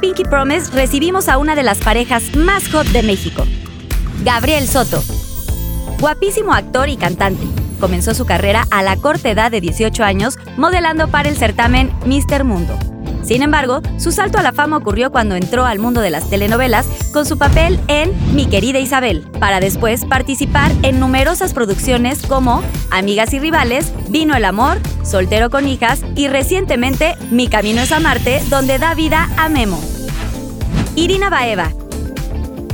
Pinky Promise recibimos a una de las parejas más hot de México, Gabriel Soto. Guapísimo actor y cantante. Comenzó su carrera a la corta edad de 18 años modelando para el certamen Mister Mundo. Sin embargo, su salto a la fama ocurrió cuando entró al mundo de las telenovelas con su papel en Mi querida Isabel, para después participar en numerosas producciones como Amigas y Rivales, Vino el Amor, Soltero con Hijas y recientemente Mi Camino es a Marte, donde da vida a Memo. Irina Baeva,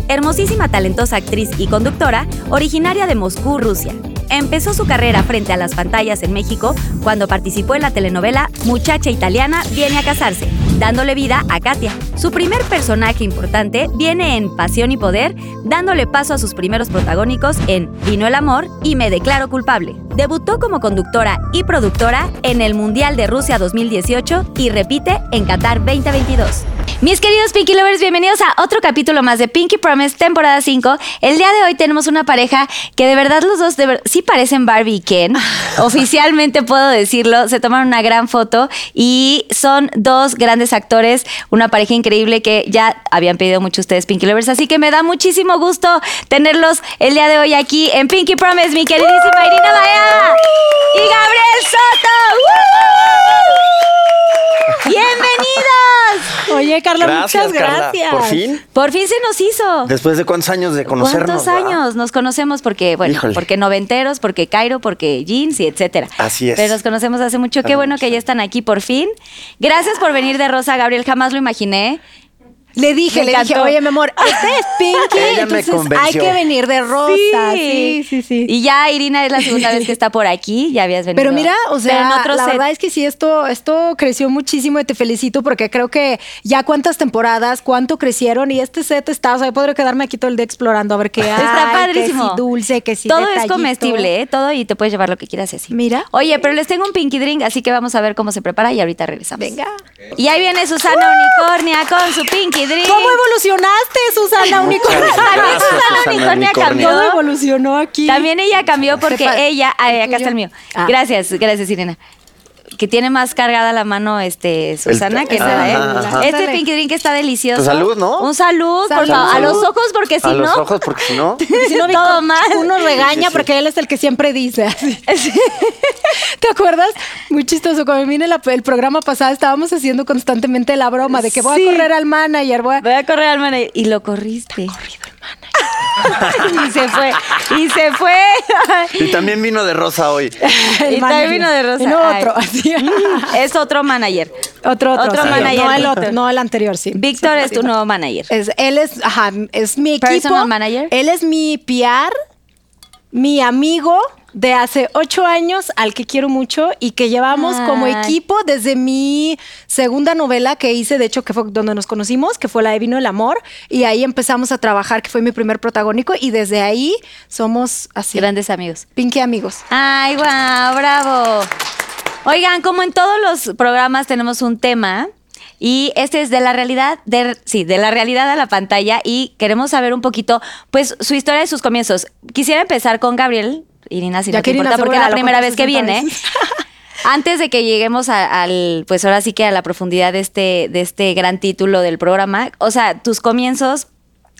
hermosísima talentosa actriz y conductora, originaria de Moscú, Rusia. Empezó su carrera frente a las pantallas en México cuando participó en la telenovela Muchacha Italiana viene a casarse, dándole vida a Katia. Su primer personaje importante viene en Pasión y Poder, dándole paso a sus primeros protagónicos en Vino el Amor y Me Declaro Culpable. Debutó como conductora y productora en el Mundial de Rusia 2018 y repite en Qatar 2022. Mis queridos Pinky Lovers, bienvenidos a otro capítulo más de Pinky Promise, temporada 5. El día de hoy tenemos una pareja que de verdad los dos de ver- sí parecen Barbie y Ken. Oficialmente puedo decirlo, se tomaron una gran foto y son dos grandes actores, una pareja increíble que ya habían pedido mucho ustedes Pinky Lovers, así que me da muchísimo gusto tenerlos el día de hoy aquí en Pinky Promise, mi queridísima Irina Baea y Gabriel Soto. ¡Woo! ¡Bienvenidos! Oye, Carla, Gracias, muchas Carla. gracias. Por fin. Por fin se nos hizo. Después de cuántos años de conocernos. ¿Cuántos ¿verdad? años? Nos conocemos porque, bueno, Híjole. porque noventeros, porque Cairo, porque jeans y etcétera. Así es. Pero nos conocemos hace mucho. Qué bueno mucho. que ya están aquí por fin. Gracias por venir de Rosa, Gabriel. Jamás lo imaginé. Le dije, Me le dije, oye, mi amor, este es Pinky, entonces convenció. hay que venir de rosa. Sí, sí, sí. Y ya Irina es la segunda vez que está por aquí. Ya habías venido. Pero mira, o sea, en otro la set. verdad es que sí, esto, esto creció muchísimo y te felicito porque creo que ya cuántas temporadas, cuánto crecieron y este set está, o sea, yo podría quedarme aquí todo el día explorando a ver qué hay. Está padrísimo. Que si dulce, que si Todo es comestible, ¿eh? Todo y te puedes llevar lo que quieras y así. Mira. Oye, pero les tengo un pinky drink, así que vamos a ver cómo se prepara y ahorita regresamos. Venga. Y ahí viene Susana Unicornia con su pinky ¿Cómo evolucionaste, Susana Unicornia? También Susana Susana Unicornia cambió. Todo evolucionó aquí. También ella cambió porque ella. ay, ¿el acá está el mío. Ah. Gracias, gracias, Irena. Que tiene más cargada la mano este Susana que Ajá, nada, ¿eh? ajá. Este pinky drink está delicioso. Pues salud, ¿no? Un salud, por Salud. A los ojos, porque si A no. los ojos, porque si no. Si no, Todo mal. Uno regaña Sí, sí, sí. porque él es el que siempre dice. así. ¿Te acuerdas? Muy chistoso. Cuando vine la- el programa pasado, estábamos haciendo constantemente la broma de que voy Sí. a correr al manager. Voy a... Voy a correr al manager. Y lo corriste. y se fue. Y se fue. Y también vino de rosa hoy. y también vino de rosa. Vino Ay. otro. es otro manager. otro, otro. Otro sí. manager, No el otro, no el anterior, sí. Víctor es tu nuevo manager. Es, él es, ajá, es mi equipo. Personal manager. Él es mi PR, mi amigo de hace ocho años al que quiero mucho y que llevamos como equipo desde mi segunda novela que hice, de hecho, que fue donde nos conocimos, que fue la de Vino el Amor, y ahí empezamos a trabajar, que fue mi primer protagónico, y desde ahí somos así. Grandes amigos. Pinky amigos. Ay, guau, bravo. Oigan, como en todos los programas tenemos un tema y este es de la realidad, de, sí, de la realidad a la pantalla y queremos saber un poquito, pues, su historia de sus comienzos. Quisiera empezar con Gabriel, Irina, si Ya no te importa, porque es la primera vez que 60 viene. veces. Antes de que lleguemos a- al, pues ahora sí que a la profundidad de este, de este gran título del programa, o sea, tus comienzos,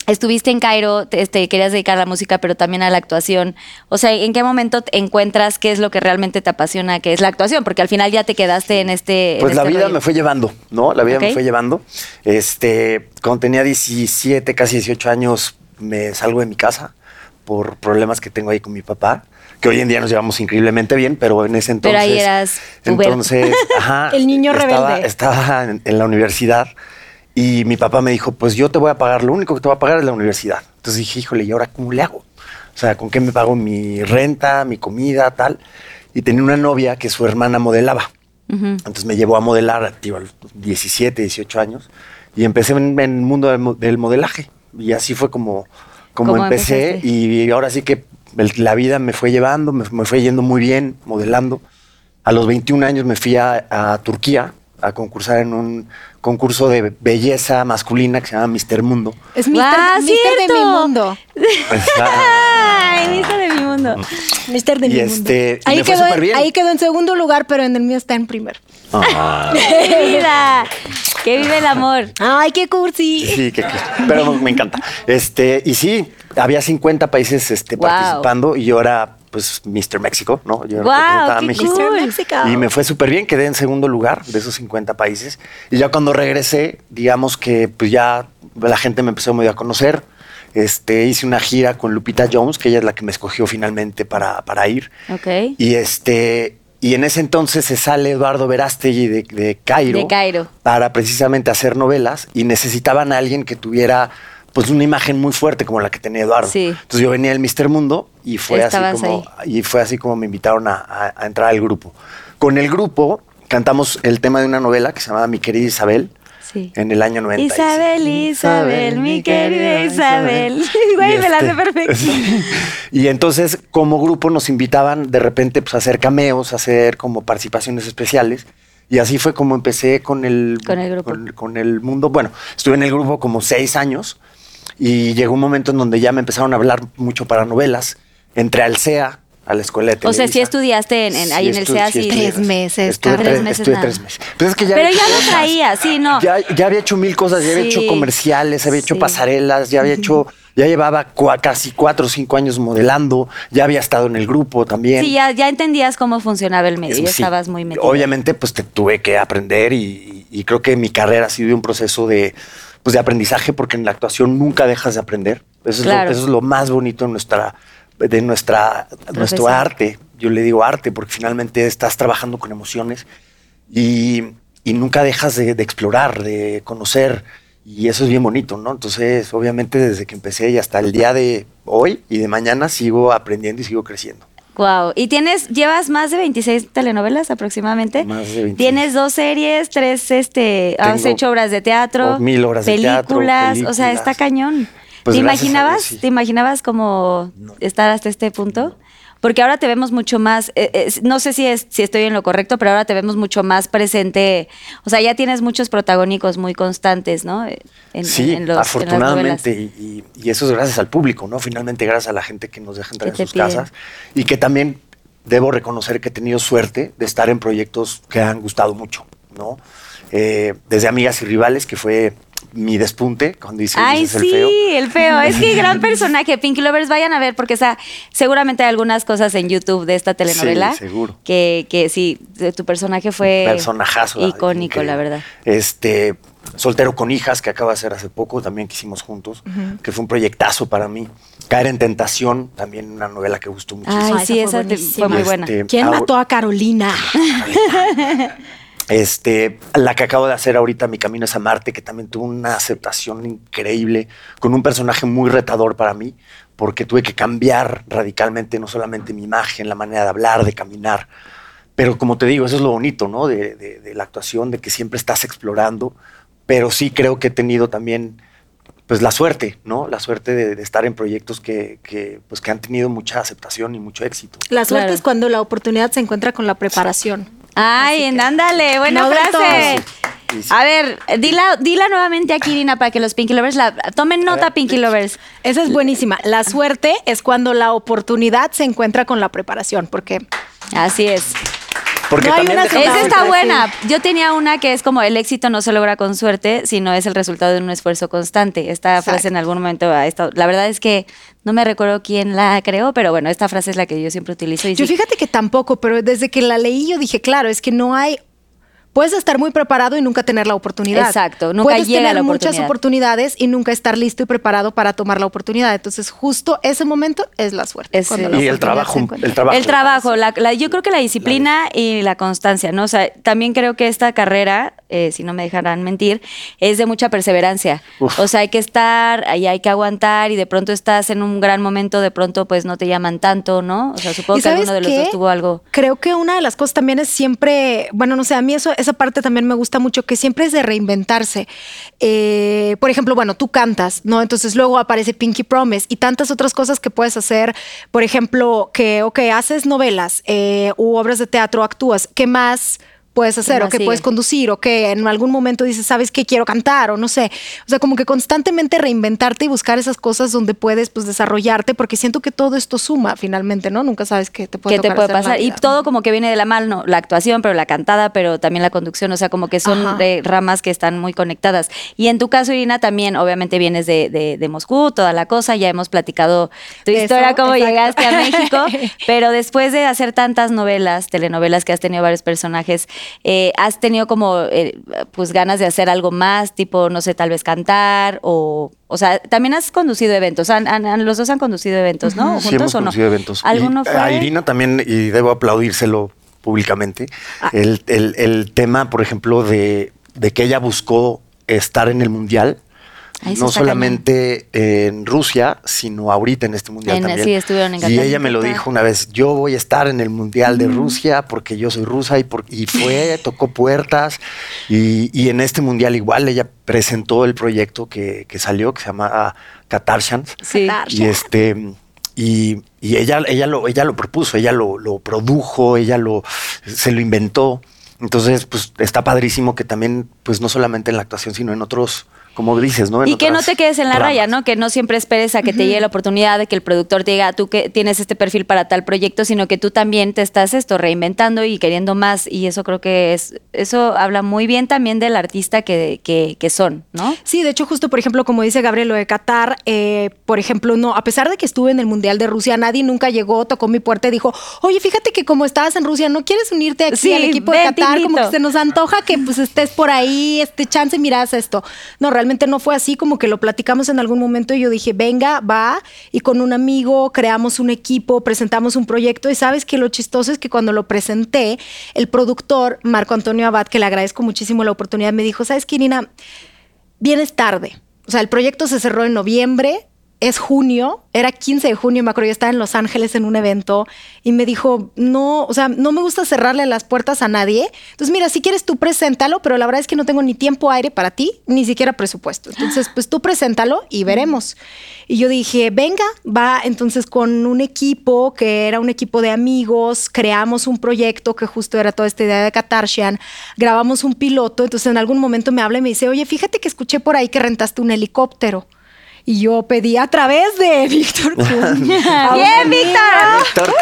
estuviste en Cairo, te, este, querías dedicar a la música, pero también a la actuación. O sea, ¿en qué momento te encuentras qué es lo que realmente te apasiona, que es la actuación? Porque al final ya te quedaste en este. en Pues la este vida rollo. me fue llevando, ¿no? La vida me fue llevando. Este, cuando tenía 17, casi 18 años, me salgo de mi casa por problemas que tengo ahí con mi papá. Que hoy en día nos llevamos increíblemente bien, pero en ese entonces... Pero ahí eras. Entonces, ajá. El niño estaba, rebelde. Estaba en, en la universidad y mi papá me dijo, pues yo te voy a pagar, lo único que te voy a pagar es la universidad. Entonces dije, híjole, ¿y ahora cómo le hago? O sea, ¿con qué me pago mi renta, mi comida, tal? Y tenía una novia que su hermana modelaba. Entonces me llevó a modelar, tío, a los 17, 18 años. Y empecé en, el mundo del, mo- del modelaje. Y así fue como, como ¿Cómo empecé. empezaste? Y ahora sí que el- la vida me fue llevando, me, me fue yendo muy bien modelando. A los 21 años me fui a, a Turquía a concursar en un concurso de belleza masculina que se llama Mister Mundo. Es Mr. ¡Ah, Mister de mi mundo. Ay, viste de mi mundo. Mister de Y mi este, mundo. Ahí me quedó, bien. ahí quedó en segundo lugar, pero en el mío está en primero. Ah. ¡Que vive el amor! Ay, qué cursi. sí, que, que- pero me encanta. Este, y sí, había 50 países este, Wow. participando y yo era pues Mr. México, ¿no? Yo Wow, representaba a qué México. cool. Mr. Mexico. Y me fue súper bien, quedé en segundo lugar de esos 50 países. Y ya cuando regresé, digamos que pues ya la gente me empezó medio a conocer. Este, hice una gira con Lupita Jones, que ella es la que me escogió finalmente para, para ir. Ok. Y este, y en ese entonces se sale Eduardo Verástegui de, de Cairo. De Cairo. Para precisamente hacer novelas y necesitaban a alguien que tuviera pues una imagen muy fuerte como la que tenía Eduardo. Sí. Entonces yo venía del Mister Mundo y fue así como y fue así como me invitaron a, a- a entrar al grupo. Con el grupo cantamos el tema de una novela que se llamaba Mi querida Isabel. Sí. En el año 90. Isabel, Isabel, mi querida Isabel. Güey, me la sé perfecto. Y entonces, como grupo, nos invitaban de repente pues, a hacer cameos, a hacer como participaciones especiales. Y así fue como empecé con el, Con el grupo. Con, con el mundo. Bueno, estuve en el grupo como seis años y llegó un momento en donde ya me empezaron a hablar mucho para novelas. Entré al CEA, a la escuela de O sea, sí Televisa. estudiaste en- en- ahí en el estu- CEA, sí. estudié. Tres meses, Estuve tres, Tres meses estuve tres meses. Pero, es que ya Pero ya lo traía, sí, no. Ya, ya había hecho mil cosas, ya había hecho comerciales, había hecho pasarelas, ya había hecho, ya llevaba cua- casi cuatro o cinco años modelando, ya había estado en el grupo también. Sí, ya, ya entendías cómo funcionaba el medio, ya Sí. estabas muy metido. Obviamente, pues te tuve que aprender y, y creo que mi carrera ha sido un proceso de, pues, de aprendizaje porque en la actuación nunca dejas de aprender. Eso, es, lo, eso es lo más bonito de nuestra, de nuestra, nuestro arte. Yo le digo arte porque finalmente estás trabajando con emociones y, y nunca dejas de, de explorar, de conocer. Y eso es bien bonito, ¿no? Entonces, obviamente, desde que empecé y hasta el día de hoy y de mañana sigo aprendiendo y sigo creciendo. Wow. ¿Y tienes, llevas más de 26 telenovelas aproximadamente? Más de 26. Tienes dos series, tres, este, has hecho obras de teatro, mil obras de películas, teatro, o sea, está películas. cañón. Pues ¿Te imaginabas, Dios, sí. te imaginabas como estar hasta este punto? Porque ahora te vemos mucho más, eh, eh, no sé si, es, si estoy en lo correcto, pero ahora te vemos mucho más presente. O sea, ya tienes muchos protagónicos muy constantes, ¿no? Eh, En, sí, en en afortunadamente, y, eso es gracias al público, ¿no? Finalmente, gracias a la gente que nos deja entrar en sus piden. casas y que también debo reconocer que he tenido suerte de estar en proyectos que han gustado mucho, ¿no? Eh, desde Amigas y Rivales, que fue mi despunte cuando hice Ay, sí, el Feo. el feo. Es que gran personaje. Pinky Lovers, vayan a ver, porque está, seguramente hay algunas cosas en YouTube de esta telenovela. Sí, seguro. Que, que sí, tu personaje fue personajazo. icónico, la verdad. Este, Soltero con hijas, que acaba de hacer hace poco, también que hicimos juntos, que fue un proyectazo para mí. Caer en tentación, también una novela que gustó muchísimo. Ay, Ay, sí, esa fue esa fue muy buena. Este, ¿Quién ahora- mató a Carolina? Este, la que acabo de hacer ahorita, Mi Camino es a Marte, que también tuvo una aceptación increíble, con un personaje muy retador para mí, porque tuve que cambiar radicalmente no solamente mi imagen, la manera de hablar, de caminar, pero como te digo, eso es lo bonito, ¿no? De, de- de la actuación, de que siempre estás explorando, pero sí creo que he tenido también, pues la suerte, ¿no? La suerte de, de estar en proyectos que, que, pues, que han tenido mucha aceptación y mucho éxito. La suerte Claro. es cuando la oportunidad se encuentra con la preparación. Ay, que- ándale, buena No frase. A ver, dila, dila nuevamente aquí, Irina, para que los Pinky Lovers la tomen nota, Pinky Lovers. Esa es buenísima. La suerte es cuando la oportunidad se encuentra con la preparación, porque Así es. Porque No hay también una déjame Esa está buena. Yo tenía una que es como el éxito no se logra con suerte, sino es el resultado de un esfuerzo constante. Esta frase en algún momento ha estado. La verdad es que no me recuerdo quién la creó, pero bueno, esta frase es la que yo siempre utilizo. Y yo sí, fíjate que tampoco, pero desde que la leí yo dije, claro, es que no hay puedes estar muy preparado y nunca tener la oportunidad. Exacto, nunca puedes llega tener la muchas oportunidad. oportunidades y nunca estar listo y preparado para tomar la oportunidad. Entonces, justo ese momento es la suerte. Es, cuando la Y el trabajo, el trabajo. El trabajo, la, la- yo creo que la disciplina y la constancia, ¿no? O sea, también creo que esta carrera, eh, si no me dejarán mentir, es de mucha perseverancia. Uf. O sea, hay que estar, ahí hay que aguantar y de pronto estás en un gran momento, de pronto pues no te llaman tanto, ¿no? O sea, supongo ¿Y que alguno de los qué? dos tuvo algo. Creo que una de las cosas también es siempre, bueno, no sé, a mí eso, esa parte también me gusta mucho, que siempre es de reinventarse. Eh, por ejemplo, bueno, tú cantas, ¿no? Entonces luego aparece Pinky Promise y tantas otras cosas que puedes hacer. Por ejemplo, que, ok, haces novelas eh, u obras de teatro, actúas. ¿Qué más? Puedes hacer o que sigue? puedes conducir o que en algún momento dices, sabes que quiero cantar o no sé. O sea, como que constantemente reinventarte y buscar esas cosas donde puedes pues desarrollarte porque siento que todo esto suma finalmente, ¿no? Nunca sabes qué te puede que te puede pasar. Y todo como que viene de la mano, la actuación, pero la cantada, pero también la conducción, o sea, como que son de ramas que están muy conectadas. Y en tu caso, Irina, también obviamente vienes de, de- de Moscú, toda la cosa, ya hemos platicado tu De historia, eso, cómo exacto. llegaste a México, pero después de hacer tantas novelas, telenovelas que has tenido varios personajes, eh, ¿has tenido como eh, pues ganas de hacer algo más, tipo, no sé, tal vez cantar o... O sea, también has conducido eventos, han- han- los dos han conducido eventos, ¿no? Sí, ¿Juntos hemos o no? eventos. ¿Alguno Y fue? A Irina también, y debo aplaudírselo públicamente, Ah. el, el- el tema, por ejemplo, de, de que ella buscó estar en el Mundial, No solamente en Rusia, sino ahorita en este Mundial En- también. sí, estuvieron en y ella me lo dijo una vez, yo voy a estar en el Mundial de Rusia porque yo soy rusa y, por- y fue, tocó puertas y, y en este Mundial igual ella presentó el proyecto que, que salió, que se llama Katarshans. Sí. Y este y, y ella, ella lo, ella lo propuso, ella lo, lo produjo, ella lo se lo inventó. Entonces, pues está padrísimo que también, pues no solamente en la actuación, sino en otros, como dices, ¿no? En Y que no te quedes en la ramas. raya, ¿no? Que no siempre esperes a que te llegue la oportunidad de que el productor te diga, tú que tienes este perfil para tal proyecto, sino que tú también te estás esto reinventando y queriendo más. Y eso creo que es, eso habla muy bien también del artista que, que, que son, ¿no? Sí, de hecho, justo por ejemplo, como dice Gabriel, lo de Qatar, eh, por ejemplo, no, a pesar de que estuve en el Mundial de Rusia, nadie nunca llegó, tocó mi puerta y dijo, oye, fíjate que como estabas en Rusia, ¿no quieres unirte aquí Sí, al equipo de Qatar? Como invito. que se nos antoja que pues estés por ahí, este chance, miras esto. No, realmente no fue así, como que lo platicamos en algún momento y yo dije, venga, va, y con un amigo creamos un equipo, presentamos un proyecto y sabes que lo chistoso es que cuando lo presenté, el productor, Marco Antonio Abad, que le agradezco muchísimo la oportunidad, me dijo, ¿sabes qué, Irina? vienes tarde. O sea, el proyecto se cerró en noviembre, es junio, era 15 de junio, me acuerdo, yo estaba en Los Ángeles en un evento y me dijo, no, o sea, no me gusta cerrarle las puertas a nadie. Entonces, mira, si quieres tú preséntalo, pero la verdad es que no tengo ni tiempo aire para ti, ni siquiera presupuesto. Entonces, pues tú preséntalo y veremos. Y yo dije, venga, va, entonces con un equipo que era un equipo de amigos, creamos un proyecto que justo era toda esta idea de Katarshian, grabamos un piloto, entonces en algún momento me habla y me dice, oye, fíjate que escuché por ahí que rentaste un helicóptero. Y yo pedí a través de Víctor Kun. Bien, Víctor. Víctor,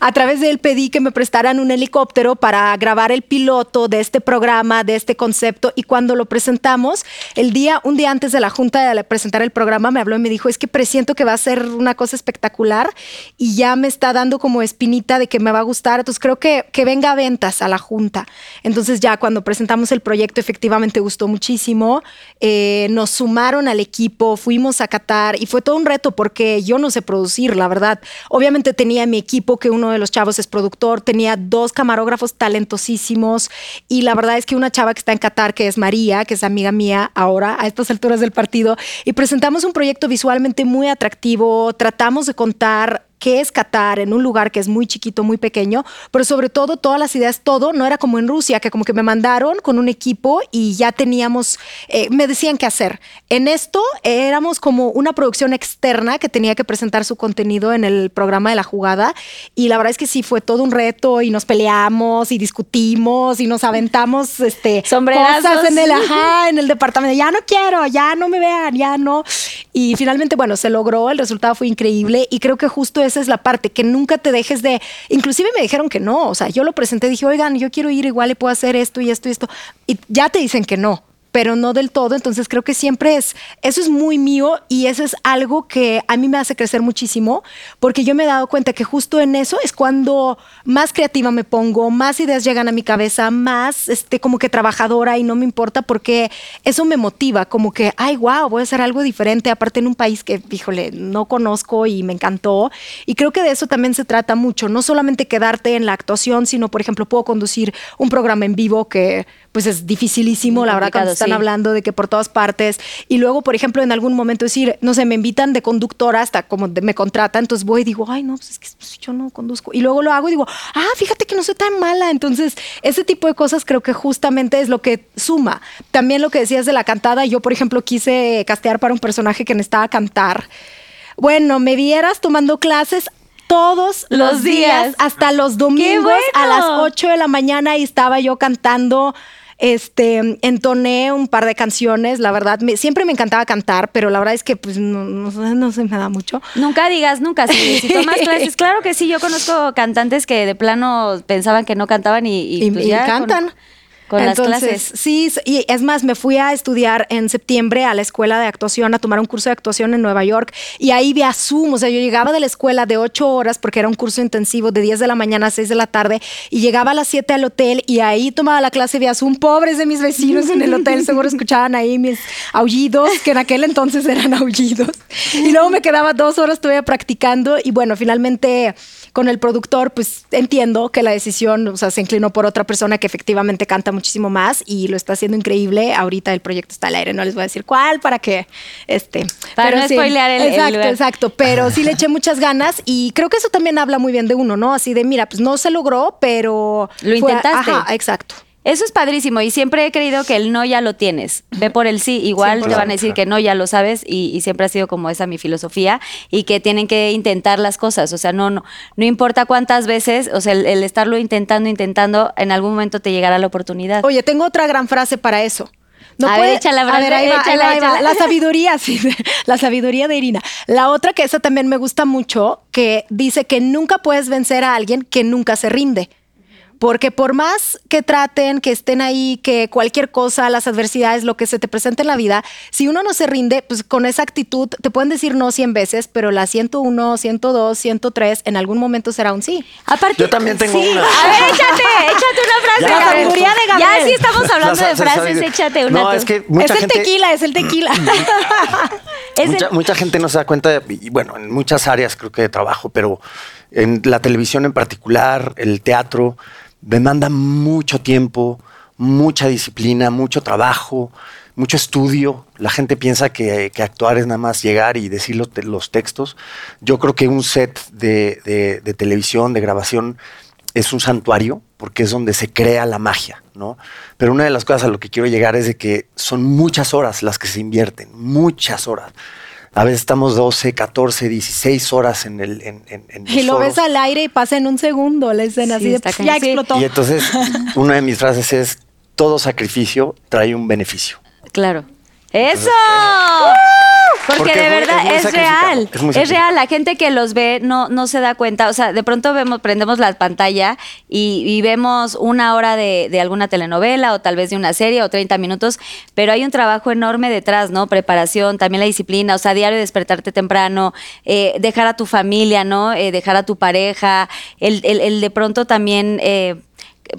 A través de él pedí que me prestaran un helicóptero para grabar el piloto de este programa, de este concepto. Y cuando lo presentamos, el día, un día antes de la junta de presentar el programa, me habló y me dijo, es que presiento que va a ser una cosa espectacular y ya me está dando como espinita de que me va a gustar. Entonces creo que, que venga a ventas a la junta. Entonces ya cuando presentamos el proyecto, efectivamente gustó muchísimo. Eh, nos sumaron al equipo, fuimos a Qatar y fue todo un reto porque yo no sé producir, la verdad. Obviamente tenía mi equipo que uno de los chavos es productor, tenía dos camarógrafos talentosísimos y la verdad es que una chava que está en Qatar, que es María, que es amiga mía ahora a estas alturas del partido, y presentamos un proyecto visualmente muy atractivo, tratamos de contar qué es Qatar en un lugar que es muy chiquito, muy pequeño, pero sobre todo todas las ideas, todo, no era como en Rusia, que como que me mandaron con un equipo y ya teníamos, eh, me decían qué hacer. En esto éramos como una producción externa que tenía que presentar su contenido en el programa de la jugada y la verdad es que sí fue todo un reto y nos peleamos y discutimos y nos aventamos este, cosas en el, ajá, en el departamento, ya no quiero, ya no me vean, ya no. Y finalmente, bueno, se logró, el resultado fue increíble y creo que justo esa es la parte, que nunca te dejes de, inclusive me dijeron que no, o sea, yo lo presenté, dije, oigan, yo quiero ir igual y puedo hacer esto y esto y esto, y ya te dicen que no. Pero no del todo. Entonces creo que siempre es, eso es muy mío y eso es algo que a mí me hace crecer muchísimo, porque yo me he dado cuenta que justo en eso es cuando más creativa me pongo, más ideas llegan a mi cabeza, más este, como que trabajadora y no me importa porque eso me motiva, como que, ay, wow, voy a hacer algo diferente, aparte en un país que, híjole, no conozco y me encantó. Y creo que de eso también se trata mucho, no solamente quedarte en la actuación, sino, por ejemplo, puedo conducir un programa en vivo que pues es dificilísimo, Muy la verdad, están sí. hablando de que por todas partes. Y luego, por ejemplo, en algún momento decir, no sé, me invitan de conductora hasta como de- me contratan, entonces voy y digo, ay, no, pues es que pues, yo no conduzco. Y luego lo hago y digo, ah, fíjate que no soy tan mala. Entonces, ese tipo de cosas creo que justamente es lo que suma. También lo que decías de la cantada, yo, por ejemplo, quise castear para un personaje que necesitaba cantar. Bueno, me vieras tomando clases todos los, Los días, días. hasta los domingos a las 8 de la mañana y estaba yo cantando. Este, entoné un par de canciones, la verdad, me- siempre me encantaba cantar, pero la verdad es que pues no, no se me da mucho. Nunca digas nunca. Si, si tomas clases, claro que sí. Yo conozco cantantes que de plano pensaban que no cantaban y, y, y, pues y con- Con, las Entonces, clases. Sí, y es más, me fui a estudiar en septiembre a la escuela de actuación, a tomar un curso de actuación en Nueva York. Y ahí vía Zoom, o sea, yo llegaba de la escuela de ocho horas, porque era un curso intensivo de 10 de la mañana a 6 de la tarde, y llegaba a las 7 al hotel y ahí tomaba la clase vía Zoom. Pobres de mis vecinos en el hotel, seguro escuchaban ahí mis aullidos, que en aquel entonces eran aullidos. Y luego me quedaba dos horas todavía practicando y bueno, finalmente con el productor, pues entiendo que la decisión, o sea, se inclinó por otra persona que efectivamente canta muchísimo más y lo está haciendo increíble. Ahorita el proyecto está al aire, no les voy a decir cuál para que, este, Para no spoilear el- el exacto, lugar. exacto, pero sí le eché muchas ganas y creo que eso también habla muy bien de uno, ¿no? Así de, mira, pues no se logró, pero Lo fue- intentaste. Ajá, exacto. Eso es padrísimo y siempre he creído que el no ya lo tienes. Ve por el sí, igual te van a decir que no ya lo sabes y, y siempre ha sido como esa mi filosofía y que tienen que intentar las cosas. O sea, no, no, no importa cuántas veces, o sea, el, el estarlo intentando, intentando, en algún momento te llegará la oportunidad. Oye, tengo otra gran frase para eso. A ver, échala, a ver, ahí va, ahí échala, va, ahí va. échala. La sabiduría, sí, la sabiduría de Irina. La otra que esa también me gusta mucho, que dice que nunca puedes vencer a alguien que nunca se rinde. Porque por más que traten, que estén ahí, que cualquier cosa, las adversidades, lo que se te presente en la vida, si uno no se rinde, pues con esa actitud te pueden decir no 100 veces, pero la 101, 102, 103, en algún momento será un sí. Aparte, Yo también tengo Sí. una. A ver, échate, échate una frase. Ya, la de Ya Gabriel. sí estamos hablando La de frases, échate una. No, tú. es que mucha es gente... el tequila, es el tequila. Es el- mucha, mucha gente no se da cuenta, de- y bueno, en muchas áreas creo que de trabajo, pero en la televisión en particular, el teatro, demanda mucho tiempo, mucha disciplina, mucho trabajo, mucho estudio. La gente piensa que, que actuar es nada más llegar y decir los, te- los textos. Yo creo que un set de, de- de televisión, de grabación, es un santuario porque es donde se crea la magia, ¿no? Pero una de las cosas a lo que quiero llegar es de que son muchas horas las que se invierten, muchas horas. A veces estamos 12, 14, 16 horas en el en, en- en Y lo ves al aire y pasa en un segundo la escena, Sí, así de cañón. ya Sí. explotó. Y entonces, una de mis frases es, todo sacrificio trae un beneficio. Claro. ¡Eso! Porque, Porque de es muy- verdad es muy es, sacrificado, real. es muy Es, sacrificado. real. La gente que los ve no, no se da cuenta. O sea, de pronto vemos, prendemos la pantalla y, y vemos una hora de, de alguna telenovela o tal vez de una serie o 30 minutos, pero hay un trabajo enorme detrás, ¿no? Preparación, también la disciplina, o sea, diario despertarte temprano, eh, dejar a tu familia, ¿no? Eh, dejar a tu pareja, el, el- el de pronto también... eh,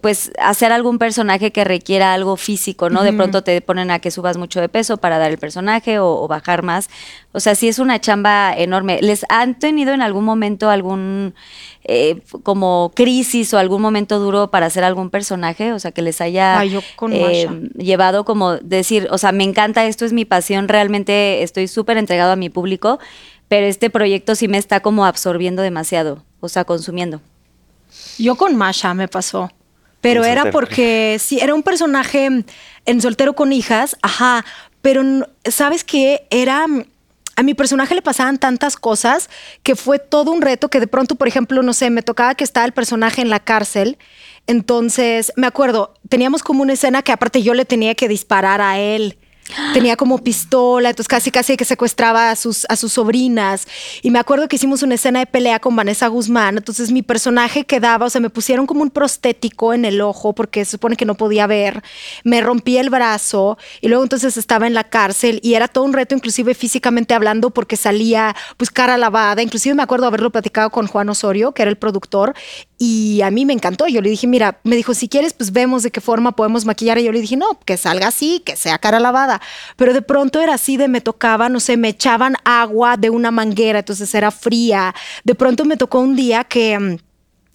pues hacer algún personaje que requiera algo físico, ¿no? De pronto te ponen a que subas mucho de peso para dar el personaje o, o bajar más. O sea, sí es una chamba enorme. ¿Les han tenido en algún momento algún eh, como crisis o algún momento duro para hacer algún personaje? O sea, que les haya Ay, yo con eh, llevado como decir, o sea, me encanta, esto es mi pasión, realmente estoy súper entregado a mi público, pero este proyecto sí me está como absorbiendo demasiado, o sea, consumiendo. Yo con Masha me pasó. Pero era porque sí, era un personaje en soltero con hijas, ajá. Pero sabes qué? Era. A mi personaje le pasaban tantas cosas que fue todo un reto que de pronto, por ejemplo, no sé, me tocaba que estaba el personaje en la cárcel. Entonces, me acuerdo, teníamos como una escena que aparte yo le tenía que disparar a él. Tenía como pistola, entonces casi casi que secuestraba a sus, a sus sobrinas. Y me acuerdo que hicimos una escena de pelea con Vanessa Guzmán, entonces mi personaje quedaba, o sea, me pusieron como un prostético en el ojo porque se supone que no podía ver, me rompí el brazo y luego entonces estaba en la cárcel y era todo un reto, inclusive físicamente hablando, porque salía pues cara lavada, inclusive me acuerdo haberlo platicado con Juan Osorio, que era el productor, y a mí me encantó. Yo le dije, mira, me dijo, si quieres, pues vemos de qué forma podemos maquillar. Y yo le dije, no, que salga así, que sea cara lavada. Pero de pronto era así de me tocaba, no sé, me echaban agua de una manguera, entonces era fría. De pronto me tocó un día que... mm,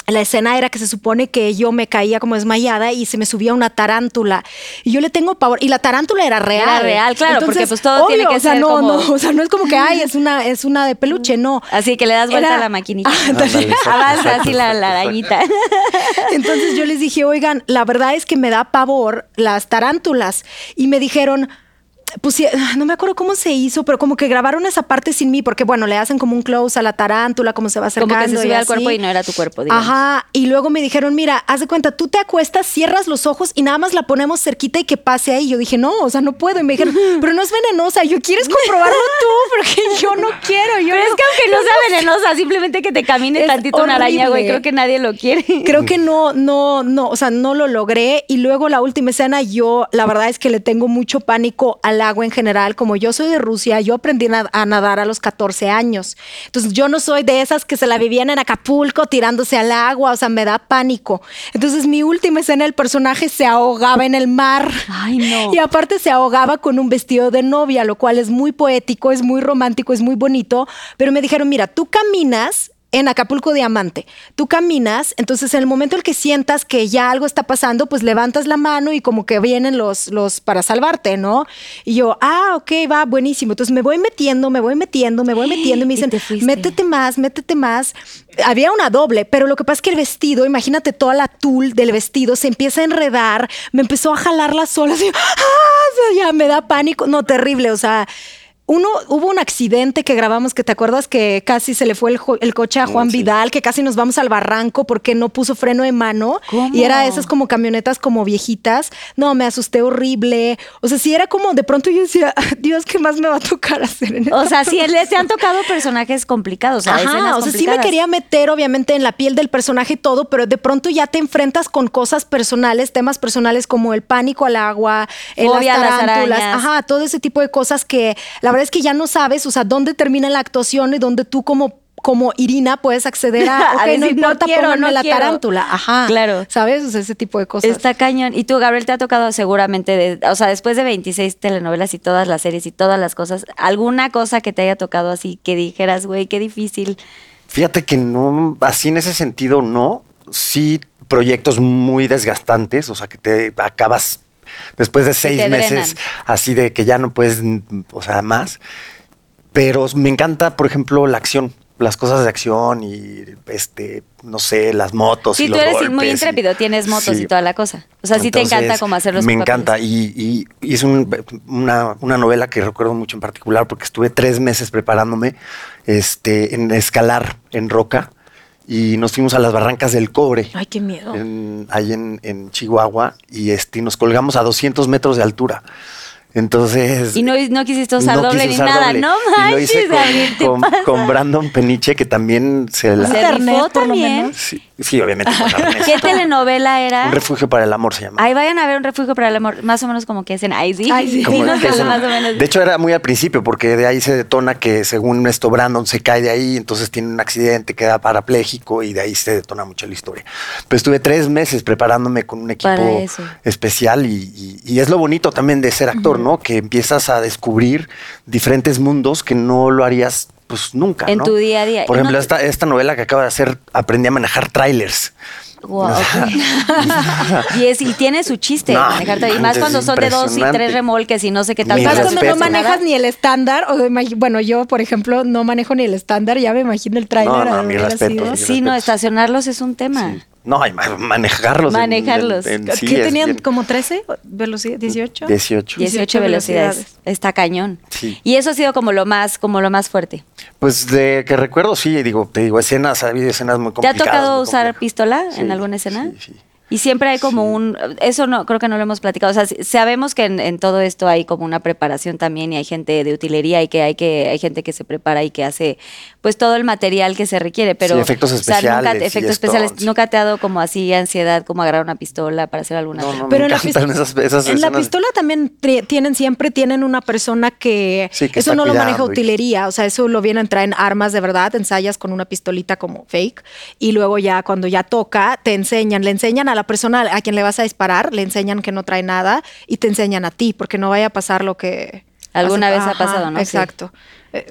la escena era que se supone que yo me caía como desmayada y se me subía una tarántula. Y yo le tengo pavor. Y la tarántula era real. Era real, claro, porque, pues, todo tiene que o sea, ser no, como- no, o sea, no es como que, ay, es una, es una de peluche, no. Así que le das vuelta Era- a la maquinita. Ah, entonces- Avanza así la, la arañita. Entonces yo les dije, oigan, la verdad es que me da pavor las tarántulas. Y me dijeron, pues no me acuerdo cómo se hizo, pero como que grabaron esa parte sin mí, porque bueno, le hacen como un close a la tarántula, como se va Como acercando. que se sube al cuerpo y no era tu cuerpo, digamos. Ajá, y luego me dijeron, mira, haz de cuenta, tú te acuestas, cierras los ojos y nada más la ponemos cerquita y que pase ahí. Yo dije, no, o sea, no puedo. Y me dijeron, pero no es venenosa. Y yo, ¿quieres comprobarlo tú? Porque yo no quiero. Yo Pero es que aunque no sea venenosa, simplemente que te camine Es tantito una araña, güey, horrible. creo que nadie lo quiere. Creo que no, no, no, o sea, no lo logré. Y luego la última escena, yo, la verdad es que le tengo mucho pánico al agua en general. Como yo soy de Rusia, yo aprendí a nadar a los 14 años. Entonces, yo no soy de esas que se la vivían en Acapulco tirándose al agua, o sea, me da pánico. Entonces, mi última escena, el personaje se ahogaba en el mar. Ay, no. Y aparte se ahogaba con un vestido de novia, lo cual es muy poético, es muy romántico, es muy bonito. Pero me dijeron, mira, tú caminas en Acapulco Diamante. Tú caminas, entonces en el momento en que sientas que ya algo está pasando, pues levantas la mano y como que vienen los, los para salvarte, ¿no? Y yo, ah, ok, va, buenísimo. Entonces me voy metiendo, me voy metiendo, me voy metiendo y me dicen, métete más, métete más. Había una doble, pero lo que pasa es que el vestido, imagínate toda la tul del vestido, se empieza a enredar, me empezó a jalar las olas y ¡ah! O sea, ya me da pánico, no, terrible, o sea. Uno, hubo un accidente que grabamos que te acuerdas que casi se le fue el, el coche a Juan sí. Vidal, que casi nos vamos al barranco porque no puso freno de mano. ¿Cómo? Y era esas como camionetas como viejitas. No, me asusté horrible. O sea, sí era como de pronto yo decía, Dios, ¿qué más me va a tocar hacer en O sea, sí, les te han tocado personajes complicados. O sea, Ajá, escenas o sea, sí me quería meter obviamente en la piel del personaje y todo, pero de pronto ya te enfrentas con cosas personales, temas personales como el pánico al agua, a las las tarántulas, ajá, todo ese tipo de cosas que la verdad es que ya no sabes, o sea, dónde termina la actuación y dónde tú como como Irina puedes acceder a, A ok, no decir, no importa, quiero, no la quiero. tarántula, ajá, Claro. ¿sabes? O sea, ese tipo de cosas. Está cañón. Y tú, Gabriel, te ha tocado seguramente, de- o sea, después de 26 telenovelas y todas las series y todas las cosas, alguna cosa que te haya tocado así que dijeras, güey, qué difícil. Fíjate que no, así en ese sentido no. Sí, proyectos muy desgastantes, o sea, que te acabas después de seis meses drenan. así de que ya no puedes, o sea, más. Pero me encanta, por ejemplo, la acción, las cosas de acción y, este, no sé, las motos. Sí, y tú los eres golpes muy y- intrépido, tienes motos Sí. y toda la cosa. O sea, sí te encanta como hacer los Me papeles. encanta. Y, y- y es un- una, una novela que recuerdo mucho en particular porque estuve tres meses preparándome este, en escalar en roca y nos fuimos a las barrancas del cobre. Ay, qué miedo. en- ahí en, en Chihuahua y este, nos colgamos a 200 metros de altura. Entonces. Y no, no quisiste usar no doble quise ni nada. doble. No Y lo hice manches, con, Brandon Peniche, que también se la. ¿Se rifó también? Sí, sí, obviamente. ¿Qué telenovela era? Un refugio para el amor se llama. Ahí vayan a ver un refugio para el amor, más o menos como que es en Ay, sí. Ay, sí. Como Dinos que algo es- más o menos. De hecho, era muy al principio, porque de ahí se detona que según esto Brandon se cae de ahí, entonces tiene un accidente, queda parapléjico y de ahí se detona mucho la historia. Pero estuve tres meses preparándome con un equipo especial y, y- y es lo bonito también de ser actor, ¿no? Que empiezas a descubrir diferentes mundos que no lo harías pues nunca. En ¿no? tu día a día. Por no ejemplo, te- esta, esta novela que acabo de hacer, aprendí a manejar trailers. Ok. y, es, y tiene su chiste No, manejar todo. Y más cuando son de dos y tres remolques y no sé qué tal. Más cuando no manejas ni el estándar, o bueno, yo, por ejemplo, no manejo ni el estándar, ya me imagino el tráiler. No, no, mi respeto, mi Sí, no, estacionarlos es un tema. Sí. No, y ma- manejarlos. en- Manejarlos. en- en- sí, ¿Qué es tenían? bien. ¿Como 13? ¿Velocidad? ¿18? 18. 18 18 velocidades. velocidades. Está cañón. Sí. Y eso ha sido como lo más, como lo más fuerte. Pues de que recuerdo, sí, digo, te digo, escenas, ha habido escenas muy ¿Te ha complicadas. tocado usar pistola en Sí, alguna escena? Sí, sí. Y siempre hay como un, eso no, creo que no lo hemos platicado. O sea, sabemos que en, en todo esto hay como una preparación también y hay gente de utilería y que hay que, hay gente que se prepara y que hace pues todo el material que se requiere. Pero Sí, efectos o sea, nunca- especiales y efectos especiales. Nunca te ha dado como así ansiedad, como agarrar una pistola para hacer alguna. No, no, Pero me en la, encantan pist- esas, esas en la escenas. pistola también tienen siempre tienen una persona que, Sí, que eso no lo maneja utilería, o sea, eso lo vienen a entrar en armas de verdad, ensayas con una pistolita como fake y luego ya cuando ya toca te enseñan, le enseñan a la persona a quien le vas a disparar, le enseñan que no trae nada y te enseñan a ti porque no vaya a pasar lo que Alguna vez ha pasado, ¿no? Exacto.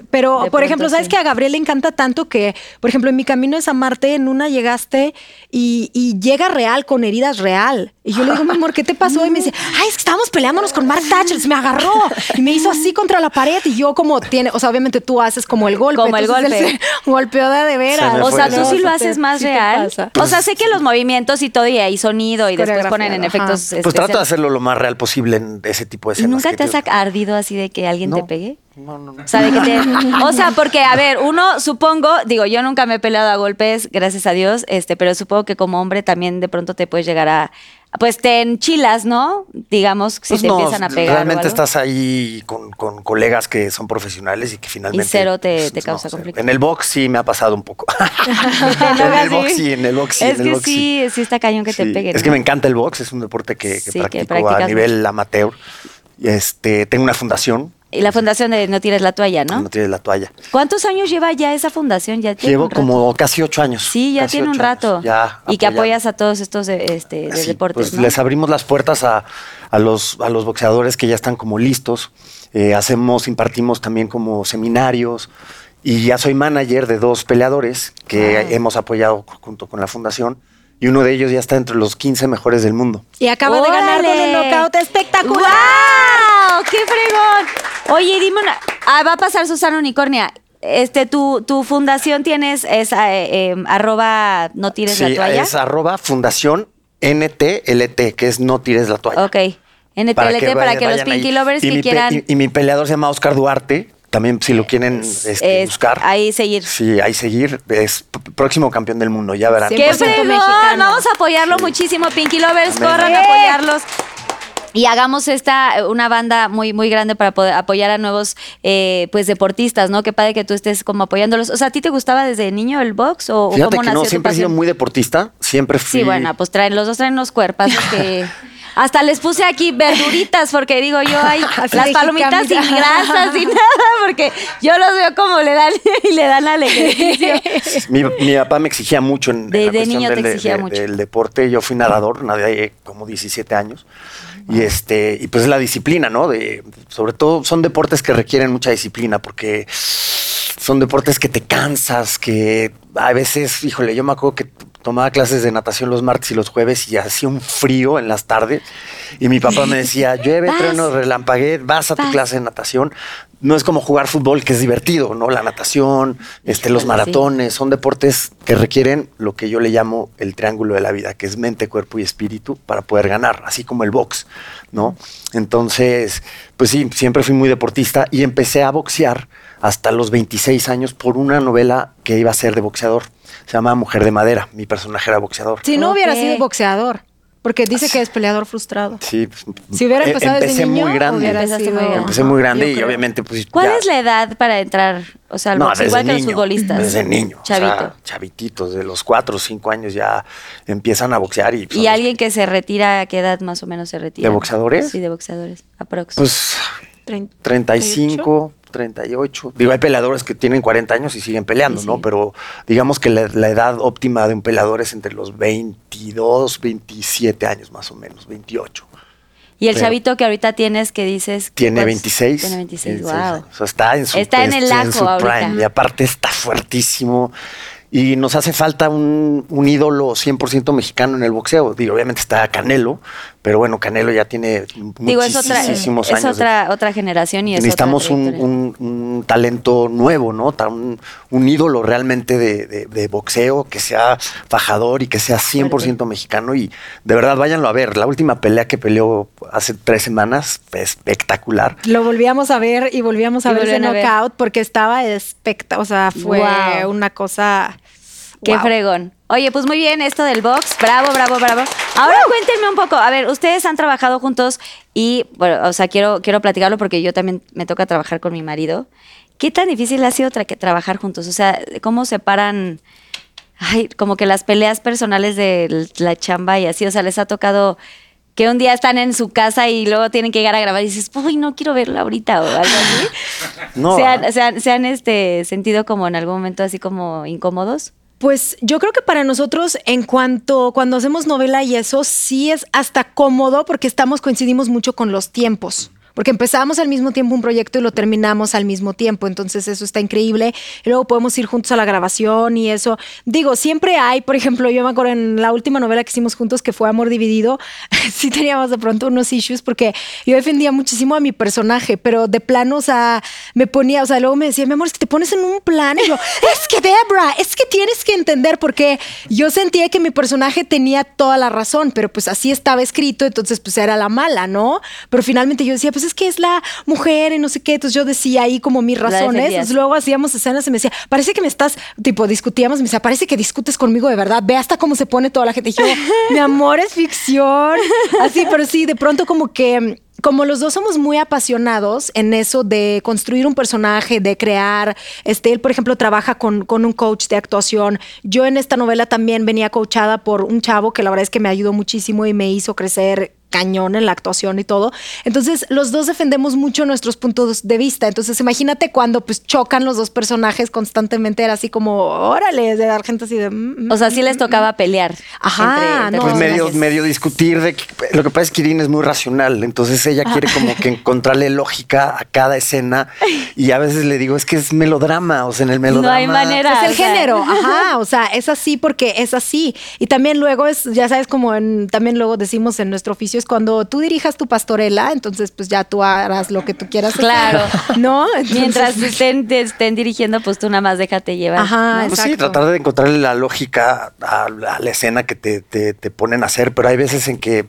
Pero, De por ejemplo, ¿sabes sí. que a Gabriel le encanta tanto que, por ejemplo, en mi camino es a Marte, en una llegaste y, y llega real, con heridas real. Y yo le digo, mi amor, ¿qué te pasó? Y me dice, ay, es que estábamos peleándonos con Mark Thatcher, se me agarró y me hizo así contra la pared. Y yo, como tiene, o sea, obviamente tú haces como el golpe. Como el golpe. se golpeó de, de veras. Se O sea, eso. tú sí lo te- haces más sí real. O sea, sé que los movimientos y todo, y hay sonido, y después ponen en efectos. Pues trato de hacerlo lo más real posible en ese tipo de ¿Y escenas. nunca te has ardido así de que alguien te No. pegue? No, no, no. O sea, de que te- o sea, porque, a ver, uno, supongo, digo, yo nunca me he peleado a golpes, gracias a Dios, este, pero supongo que como hombre también de pronto te puedes llegar a, pues te enchilas, ¿no? Digamos, si Pues te no, empiezan a pegar. o Realmente algo. estás ahí con, con colegas que son profesionales y que finalmente. Y cero te- pues, te causa conflicto. En el box sí me ha pasado un poco. ¿Te en el box sí, en el box sí. Es en el que box sí, sí está cañón que te peguen. Es que ¿no? me encanta el box, es un deporte que, que Sí, que practico a nivel amateur. Y Este, tengo una fundación, Y la fundación de No tires la toalla, ¿no? no tienes la toalla. ¿Cuántos años lleva ya esa fundación? Ya tiene Llevo como casi ocho años. Sí, ya tiene un años. rato. Ya y que apoyas a todos estos de, este, de Sí, deportes, pues ¿no? les abrimos las puertas a, a los, a los boxeadores que ya están como listos. Eh, hacemos, impartimos también como seminarios. Y ya soy manager de dos peleadores que Wow. hemos apoyado junto con la fundación. Y uno de ellos ya está entre los 15 mejores del mundo. Y acaba de ganar con un ¡Órale! knockout espectacular. ¡Guau! ¡Qué fregón! Oye, dime una. Ah, va a pasar Susana Unicornia. Este, tu, tu fundación tienes es eh, eh, arroba no tires la Sí, toalla. es arroba fundación NTLT, que es no tires la toalla. Ok. NTLT para que, vayan- los vayan ahí. Pinky Lovers y que quieran. y, y mi peleador se llama Oscar Duarte. También si lo quieren este, es- buscar. ahí seguir. Sí, ahí seguir. Es próximo campeón del mundo, ya verán. ¡Qué 100% fregón! Vamos a apoyarlo muchísimo, Pinky Lovers. Amén. Corran a ¡Eh! apoyarlos. Y hagamos esta, eh, una banda muy, muy grande para poder apoyar a nuevos eh, pues deportistas, ¿no? Qué padre que tú estés como apoyándolos. O sea, ¿a ti te gustaba desde niño el box? ¿O, Fíjate cómo que nació no, siempre he sido muy deportista. Siempre fui. Sí, bueno, pues traen, los dos traen unos cuerpos que. Hasta les puse aquí verduritas, porque digo yo, ay, Así las palomitas sin grasas, sin nada, porque yo los veo como le dan y le dan al ejercicio. Mi, mi papá me exigía mucho en, en De- la de cuestión niño te del, de- exigía de- mucho. del deporte. Yo fui nadador, nadé como 17 años. Y este, y pues la disciplina, ¿no? De, sobre todo son deportes que requieren mucha disciplina porque son deportes que te cansas, que a veces, híjole, yo me acuerdo que tomaba clases de natación los martes y los jueves y hacía un frío en las tardes y mi papá me decía, llueve, trueno, relampagué, vas a tu clase de natación. No es como jugar fútbol, que es divertido, ¿no? La natación, este, los maratones, son deportes que requieren lo que yo le llamo el triángulo de la vida, que es mente, cuerpo y espíritu para poder ganar, así como el box, ¿no? Entonces, pues sí, siempre fui muy deportista y empecé a boxear hasta los 26 años por una novela que iba a ser de boxeador. Se llama Mujer de Madera. Mi personaje era boxeador. Si no hubiera sido boxeador, porque dice que es peleador frustrado. Sí, pues, Si hubiera eh, empezado desde empecé niño, muy grande. sido-. Empecé muy grande y obviamente pues ¿Cuál ya- es la edad para entrar? O sea, al No, box, desde igual que los futbolistas. Desde niño. o sea, Chavito. chavititos, de los cuatro o cinco años ya empiezan a boxear. ¿Y, son ¿Y los- alguien que se retira, a qué edad más o menos se retira? ¿De boxeadores? Sí, de boxeadores. Aprox. Pues Trein- 35, 38. Digo, hay peleadores que tienen 40 años y siguen peleando, Sí, ¿no? sí. Pero digamos que la, la edad óptima de un peleador es entre los 22, 27 años más o menos, 28. y el pero- chavito que ahorita tienes que dices... Tiene ¿cuántos? 26. Tiene 26, 26 wow. años. O sea, está en su, Está en el ajo su ahorita. prime. Y aparte está fuertísimo. Y nos hace falta un, un ídolo 100% mexicano en el boxeo. Digo, obviamente está Canelo, pero bueno, Canelo ya tiene Digo, es otra, es muchísimos años. de- otra, otra generación y es Necesitamos otra un, un- un talento nuevo, ¿no? Un, un ídolo realmente de, de- de boxeo que sea fajador y que sea 100% Fuerte. mexicano. Y de verdad, váyanlo a ver. La última pelea que peleó hace tres semanas fue espectacular. Lo volvíamos a ver y volvíamos a Y ver ese ver. knockout porque estaba espectacular. O sea, fue Wow. una cosa. Qué wow. fregón. Oye, pues muy bien esto del box. Bravo, bravo, bravo. Ahora cuéntenme un poco. A ver, ustedes han trabajado juntos y, bueno, o sea, quiero, quiero platicarlo porque yo también me toca trabajar con mi marido. ¿Qué tan difícil ha sido tra- trabajar juntos? O sea, ¿cómo separan, ay, como que las peleas personales de la chamba y así? O sea, les ha tocado que un día están en su casa y luego tienen que llegar a grabar y dices, uy, no quiero verla ahorita o algo así. No, ¿Se han, se han- se han, este, sentido como en algún momento así como incómodos? Pues yo creo que para nosotros, en cuanto cuando hacemos novela y eso, sí es hasta cómodo porque estamos, coincidimos mucho con los tiempos. Porque empezamos al mismo tiempo un proyecto y lo terminamos al mismo tiempo. Entonces eso está increíble. Y luego podemos ir juntos a la grabación y eso. Digo, siempre hay, por ejemplo, yo me acuerdo en la última novela que hicimos juntos, que fue Amor Dividido, sí teníamos de pronto unos issues porque yo defendía muchísimo a mi personaje, pero de plano, o sea, me ponía, o sea, luego me decía, mi amor, es que te pones en un plan. Y yo, es que Debra, es que tienes que entender porque yo sentía que mi personaje tenía toda la razón, pero pues así estaba escrito, entonces pues era la mala, ¿no? Pero finalmente yo decía, pues es que es la mujer y no sé qué, entonces yo decía ahí como mis razones. Entonces, luego hacíamos escenas y me decía, parece que me estás, tipo, discutíamos, me decía, parece que discutes conmigo de verdad, ve hasta cómo se pone toda la gente. Y yo, mi amor es ficción. Así, pero sí, de pronto como que como los dos somos muy apasionados en eso de construir un personaje, de crear, este, él por ejemplo trabaja con, con un coach de actuación. Yo en esta novela también venía coachada por un chavo que la verdad es que me ayudó muchísimo y me hizo crecer cañón en la actuación y todo. Entonces, los dos defendemos mucho nuestros puntos de vista. Entonces, imagínate cuando pues chocan los dos personajes constantemente, era así como, órale, de dar gente así de... mm, mm, O sea, sí les tocaba pelear. Ajá, no, Pues medio, medio discutir de que- lo que pasa es que Irene es muy racional, entonces ella quiere como que encontrarle lógica a cada escena y a veces le digo, es que es melodrama, o sea, en el melodrama. hay manera. Es el o sea. género, ajá, o sea, es así porque es así. Y también luego es, ya sabes, como en, también luego decimos en nuestro oficio, cuando tú dirijas tu pastorela, entonces pues ya tú harás lo que tú quieras. hacer, Claro. ¿No? Entonces- Mientras estén, te estén dirigiendo, pues tú nada más déjate llevar. Ajá, Pues sí, tratar de encontrarle la lógica a, a la escena que te, te- te ponen a hacer, pero hay veces en que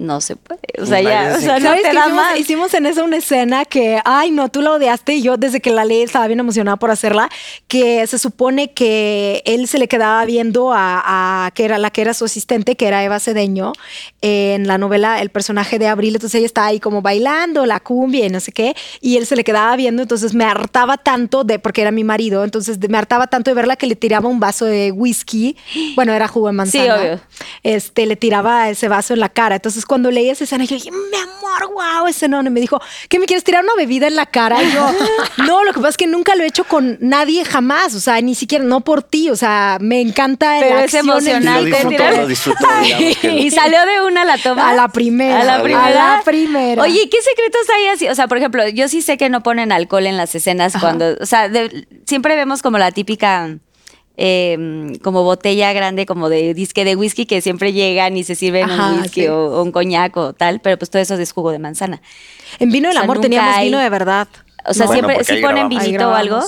No se puede. O sea, ya, o sea, en no ¿Sabes te da hicimos, más. hicimos en eso una escena que, ay, no, tú la odiaste y yo desde que la leí estaba bien emocionada por hacerla, que se supone que él se le quedaba viendo a, a que era la que era su asistente, que era Eva Cedeño, en la novela El personaje de Abril, entonces ella estaba ahí como bailando la cumbia y no sé qué, y él se le quedaba viendo, entonces me hartaba tanto de, porque era mi marido, entonces me hartaba tanto de verla que le tiraba un vaso de whisky, bueno, era jugo de manzana. obvio. Este, le tiraba ese vaso en la cara, entonces cuando leí esa escena, yo dije, mi amor, wow, ese no. Y me dijo, ¿qué me quieres tirar una bebida en la cara? Y yo, no, lo que pasa es que nunca lo he hecho con nadie jamás. O sea, ni siquiera, no por ti. O sea, me encanta Pero la es acción, el lo emocionante grito. disfruto, tirar- lo disfruto. digamos que- Y salió de una a la toma. A la primera. A la A primera. la primera. Oye, ¿qué secretos hay así? O sea, por ejemplo, yo sí sé que no ponen alcohol en las escenas cuando. O sea, de- siempre vemos como la típica. Eh, como botella grande, como de disque de whisky que siempre llegan y se sirven Ajá, un whisky sí. o, o un coñac o tal, pero pues todo eso es jugo de manzana. En vino del O sea, amor teníamos hay- vino de verdad. O sea, Bueno, siempre porque sí ponen vinito o algo.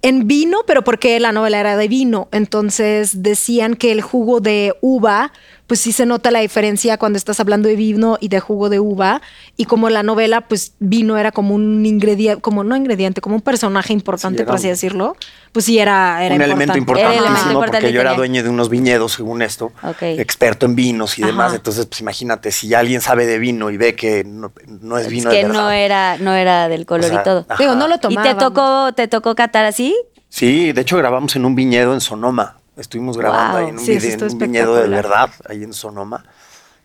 En vino, pero porque la novela era de vino. Entonces decían que el jugo de uva, pues sí se nota la diferencia cuando estás hablando de vino y de jugo de uva. Y como la novela, pues vino era como un ingrediente, como no ingrediente, como un personaje importante, Sí, era por así un- decirlo. Pues sí, era, era un elemento Era importantísimo elemento importante porque yo era dueño de unos viñedos, según esto, Ok. experto en vinos y demás. Entonces, pues imagínate, si alguien sabe de vino y ve que no, no es vino que de no verdad. era, no era del color O sea, y todo. ajá. Digo, no lo ¿Y tomábamos. te tocó, te tocó catar así? Sí, de hecho grabamos en un viñedo en Sonoma. Estuvimos grabando Wow. ahí en un, Sí, en un viñedo de verdad, ahí en Sonoma.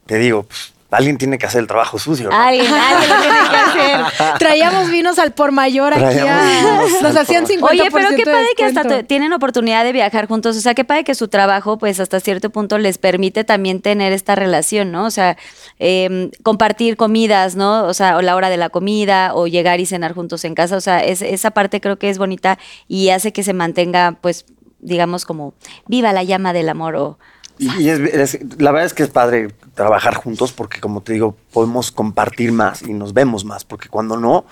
Te digo, pues, alguien tiene que hacer el trabajo sucio. ¿no? Alguien, alguien lo tiene que hacer. Traíamos vinos al por mayor aquí. A- nos hacían por- 50% Oye, pero qué de padre que hasta tienen oportunidad de viajar juntos. O sea, qué padre que su trabajo, pues hasta cierto punto les permite también tener esta relación, ¿no? O sea, eh, compartir comidas, ¿no? O sea, o la hora de la comida, o llegar y cenar juntos en casa. O sea, es- esa parte creo que es bonita y hace que se mantenga, pues, digamos, como viva la llama del amor o. Y, y es- es- la verdad es que es padre trabajar juntos porque, como te digo, podemos compartir más y nos vemos más. Porque cuando no,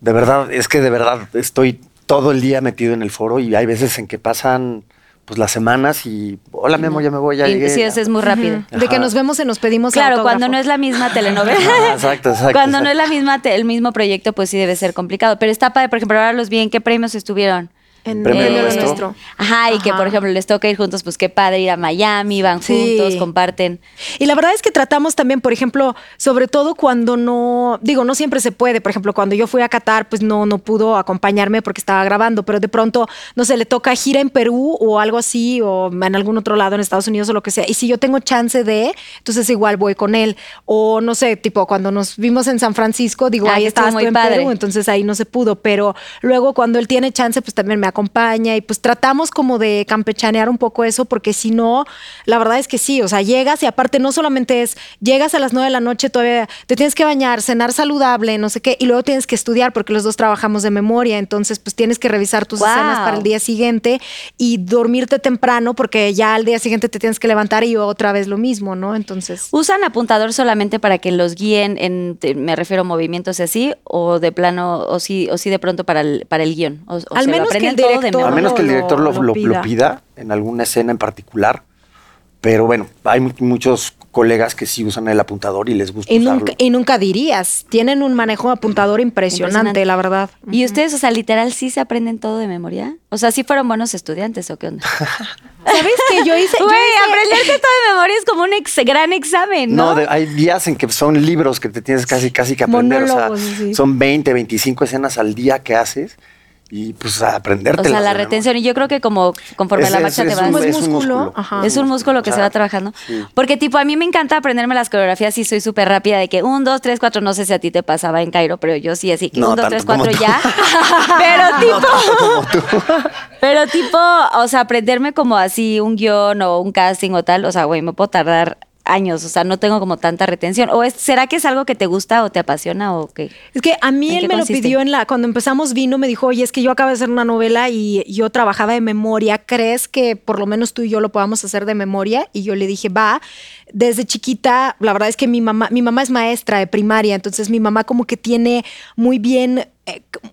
de verdad, es que de verdad estoy todo el día metido en el foro y hay veces en que pasan pues las semanas y hola mi amor, ya me voy, ya y- llegué. sí, eso es muy rápido. De que nos vemos y nos pedimos Claro, autógrafo. cuando no es la misma telenovela. Exacto, exacto, Cuando no es la misma el mismo proyecto, pues sí debe ser complicado. Pero está padre, por ejemplo, ahora los vi en qué premios estuvieron. En Premio Lo Nuestro. Nuestro. Ajá, y que por ejemplo les toca ir juntos, pues qué padre ir a Miami, van Sí. juntos, comparten. Y la verdad es que tratamos también, por ejemplo, sobre todo cuando no, digo, no siempre se puede. Por ejemplo, cuando yo fui a Qatar, pues no, no pudo acompañarme porque estaba grabando, pero de pronto, no sé, le toca gira en Perú o algo así, o en algún otro lado en Estados Unidos o lo que sea. Y si yo tengo chance de, entonces igual voy con él. O no sé, tipo, cuando nos vimos en San Francisco, digo, Ah, ahí estabas tú en padre. Perú, entonces ahí no se pudo. Pero luego cuando él tiene chance, pues también me acompaña y pues tratamos como de campechanear un poco eso, porque si no, la verdad es que sí, o sea, llegas y aparte no solamente es, llegas a las nueve de la noche, todavía te tienes que bañar, cenar saludable, no sé qué, y luego tienes que estudiar porque los dos trabajamos de memoria, entonces pues tienes que revisar tus Wow. escenas para el día siguiente y dormirte temprano porque ya al día siguiente te tienes que levantar y otra vez lo mismo, ¿no? Entonces... ¿Usan apuntador solamente para que los guíen en, te- me refiero movimientos así, o de plano, o sí, o sí de pronto para el, para el guion? O, o Al menos que el director- A menos que el director lo, lo lo- lo pida. en alguna escena en particular. Pero bueno, hay mu- muchos colegas que sí usan el apuntador y les gusta Y usarlo. nunca, y nunca dirías, tienen un manejo de apontador impresionante, Impresionante. la verdad. ¿Y ustedes, o sea, literal, sí se aprenden todo de memoria? O sea, ¿sí fueron buenos estudiantes o qué onda? ¿Sabes que yo hice? Güey, hice- aprenderte todo de memoria es como un ex- gran examen, ¿no? No, de- hay días en que son libros que te tienes casi casi que aprender. O sea, Monólogos, sí. son 20, 25 escenas al día que haces y pues a aprenderte. o sea, la retención. Y yo creo que como conforme Es- la es- marcha te es vas... es es un músculo, ajá. Es un músculo que O se va trabajando. sí. Porque, tipo, a mí me encanta aprenderme las coreografías y soy súper rápida de que un, dos, tres, cuatro. No sé si a ti te pasaba en Cairo, pero yo sí, así que No un, dos, tres, cuatro ya. pero, tipo. pero, tipo, o sea, aprenderme como así un guion o un casting o tal. O sea, güey, me puedo tardar años. O sea, no tengo como tanta retención. ¿O es, será que es algo que te gusta o te apasiona o qué? Es que a mí ¿En él me consiste? lo pidió en la cuando empezamos vino me dijo oye es que yo acabo de hacer una novela y yo trabajaba de memoria crees que por lo menos tú y yo lo podamos hacer de memoria y yo le dije va desde chiquita la verdad es que mi mamá mi mamá es maestra de primaria entonces mi mamá como que tiene muy bien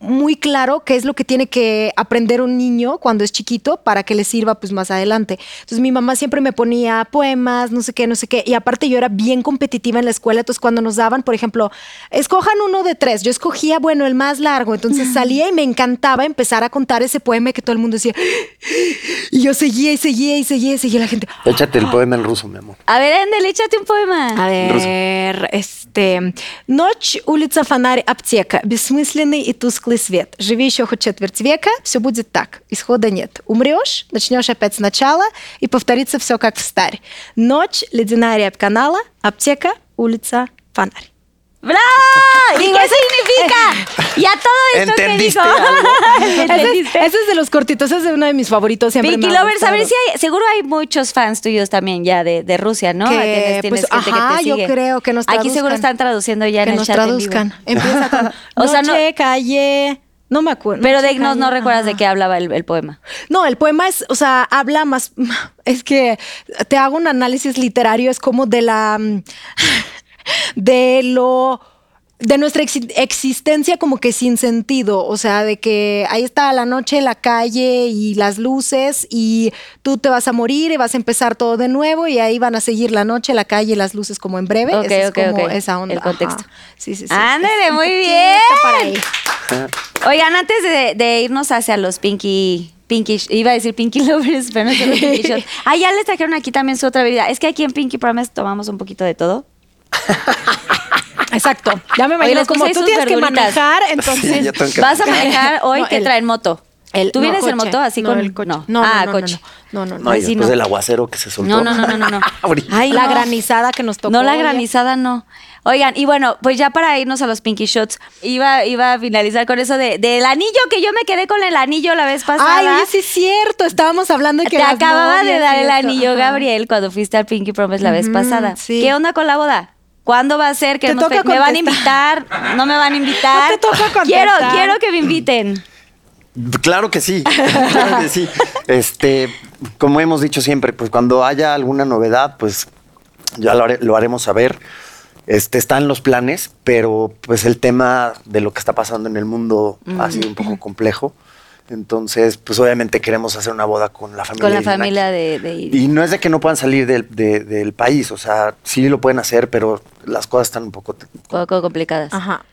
muy claro qué es lo que tiene que aprender un niño cuando es chiquito para que le sirva pues más adelante. Entonces mi mamá siempre me ponía poemas, no sé qué, no sé qué. Y aparte yo era bien competitiva en la escuela, entonces cuando nos daban, por ejemplo, escojan uno de tres, yo escogía, bueno, el más largo. Entonces salía y me encantaba empezar a contar ese poema que todo el mundo decía. Y yo seguía y seguía y seguía y seguía la gente. Échate el poema en ruso, mi amor. A ver, Endel, échate un poema. A ver, este... Ночь, улица, фонарь, аптека. Бессмысленный и тусклый свет. Живи еще хоть четверть века, все будет так. Исхода нет. Умрешь, начнешь опять сначала, и повторится все как в старь. Ночь, ледяная рябь канала, аптека, улица, фонарь. ¡Bravo! ¿Y qué significa? Ya todo esto ¿Entendiste que dijo. algo? Ese es, ¿Entendiste? ese es de los cortitos, ese es uno de mis favoritos. Siempre Pinky Lovers, a ver si hay, seguro hay muchos fans tuyos también ya de, de Rusia, ¿no? Que, Tienes- tienes pues, gente ajá, que te yo creo que nos Aquí seguro traduzcan. están traduciendo ya que en el nos chat en vivo. traduzcan. Empieza con O sea, no- noche, calle... No me acuerdo. Pero de no, no recuerdas de qué hablaba el, el poema. No, el poema es, o sea, habla más, es que te hago un análisis literario, es como de la, de lo, de nuestra exi- existencia como que sin sentido, o sea, de que ahí está la noche, la calle y las luces y tú te vas a morir y vas a empezar todo de nuevo y ahí van a seguir la noche, la calle y las luces como en breve. Ok, Esa es ok, como ok. esa onda. El contexto. Ajá. Sí, sí, sí. Ándale, Es muy bien. para ahí. Oigan, antes de, de irnos hacia los Pinky. Pinky, iba a decir Pinky Lovers, pero no son los Pinky Shots. Ah, ya les trajeron aquí también su otra bebida. Es que aquí en Pinky Promise tomamos un poquito de todo. Exacto. Ya me Oye, imagino les como tú tienes que manejar, entonces que- Vas a manejar hoy No, que el- traen moto. El- ¿Tú no, vienes en coche. moto así No, con el coche. No. No, no, ah, no, coche. no, no, no, No, y después del aguacero que se soltó. No, no, no, no, no. Ay, la no. granizada que nos tocó. No, la oye. granizada no. Oigan, y bueno, pues ya para irnos a los Pinky Shots, iba, iba a finalizar con eso de, del anillo, que yo me quedé con el anillo la vez pasada. Ay, oye, sí es cierto. Estábamos hablando de que Te acababa de dar el anillo, ajá. Gabriel, cuando fuiste al Pinky Promise la vez pasada. sí. ¿Qué onda con la boda? ¿Cuándo va a ser? Toca pe- ¿Me van a invitar? ¿No me van a invitar? No te toca contestar. Quiero, quiero que me inviten. Claro que sí, claro que sí. Este, como hemos dicho siempre, pues cuando haya alguna novedad, pues ya lo, haré- lo haremos saber. Este, están los planes, pero pues el tema de lo que está pasando en el mundo ha sido un poco complejo. Entonces, pues obviamente queremos hacer una boda con la familia. Con la familia de, de Y no es de que no puedan salir del, de- del país, o sea, sí lo pueden hacer, pero las cosas están un poco... poco complicadas. Ajá.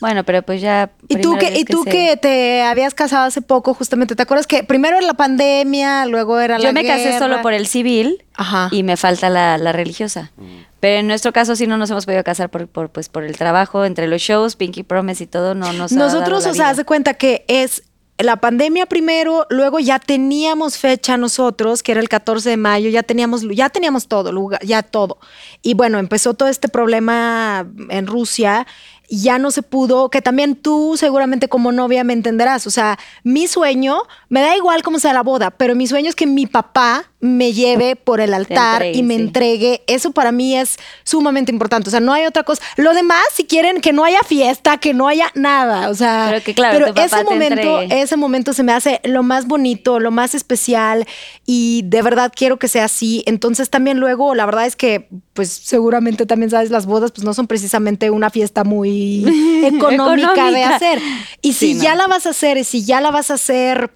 Bueno, pero pues ya. Y tú, que, y tú se- que te habías casado hace poco, justamente, ¿te acuerdas que primero era la pandemia, luego era la Yo me casé solo por el civil Ajá. y me falta la, la religiosa. Pero en nuestro caso sí no nos hemos podido casar por, por, pues, por el trabajo, entre los shows, Pinky Promise y todo, no nos ha dado Nosotros, la o sea, haz de cuenta que es la pandemia primero, luego ya teníamos fecha nosotros, que era el 14 de mayo, ya teníamos, ya teníamos todo, ya todo. Y bueno, empezó todo este problema en Rusia. Ya no se pudo, que también tú seguramente como novia me entenderás. O sea, mi sueño, me da igual cómo sea la boda, pero mi sueño es que mi papá me lleve por el altar entregue, y me sí. entregue. Eso para mí es sumamente importante. O sea, no hay otra cosa. Lo demás, si quieren que no haya fiesta, que no haya nada. O sea, Pero que claro, papá ese momento, entregue. ese momento se me hace lo más bonito, lo más especial y de verdad quiero que sea así. Entonces también luego, la verdad es que, pues seguramente también sabes, las bodas pues no son precisamente una fiesta muy económica, de hacer. Y si Sí, no. ya la vas a hacer y si ya la vas a hacer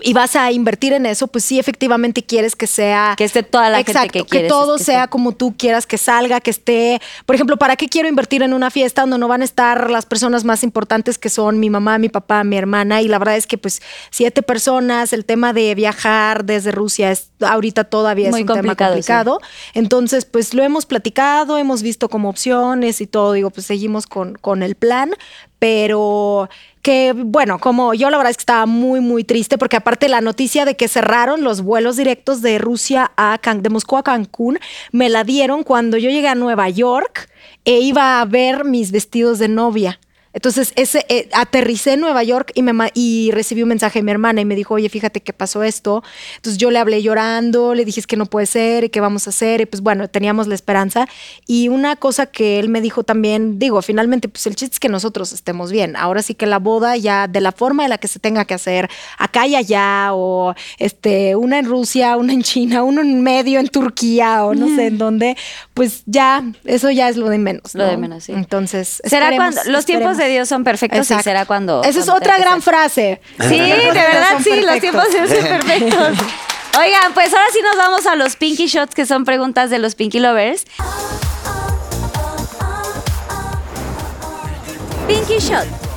y vas a invertir en eso, pues sí, efectivamente quieres que sea. Que esté toda la gente Exacto, que quieres, todo es que sea como tú quieras que salga, que esté. Por ejemplo, ¿para qué quiero invertir en una fiesta donde no van a estar las personas más importantes que son mi mamá, mi papá, mi hermana? Y la verdad es que, pues, siete personas, el tema de viajar desde Rusia es ahorita todavía es Muy un tema complicado, complicado. Entonces, pues lo hemos platicado, hemos visto como opciones y todo. Digo, pues seguimos con, con el plan, pero que bueno, como yo la verdad es que estaba muy, muy triste porque aparte la noticia de que cerraron los vuelos directos de Rusia a Can- de Moscú a Cancún, me la dieron cuando yo llegué a Nueva York e iba a ver mis vestidos de novia. Entonces, ese, eh, aterricé en Nueva York y, me, y recibí un mensaje de mi hermana y me dijo, oye, fíjate que pasó esto. Entonces yo le hablé llorando, le dije es que no puede ser y qué vamos a hacer. Y pues bueno, teníamos la esperanza. Y una cosa que él me dijo también, digo, finalmente, pues el chiste es que nosotros estemos bien. Ahora sí que la boda ya de la forma en la que se tenga que hacer, acá y allá, o este, una en Rusia, una en China, uno en medio en Turquía, o no sé en dónde, pues ya, eso ya es lo de menos. Lo de ¿no? menos, sí. Entonces, Será cuando los tiempos de. Dios son perfectos Exacto. y será cuando. Esa es otra gran ser. frase. Sí, de verdad, sí, los tiempos de Dios son perfectos. Oigan, pues ahora sí nos vamos a los Pinky Shots, que son preguntas de los Pinky Lovers. Pinky Shot.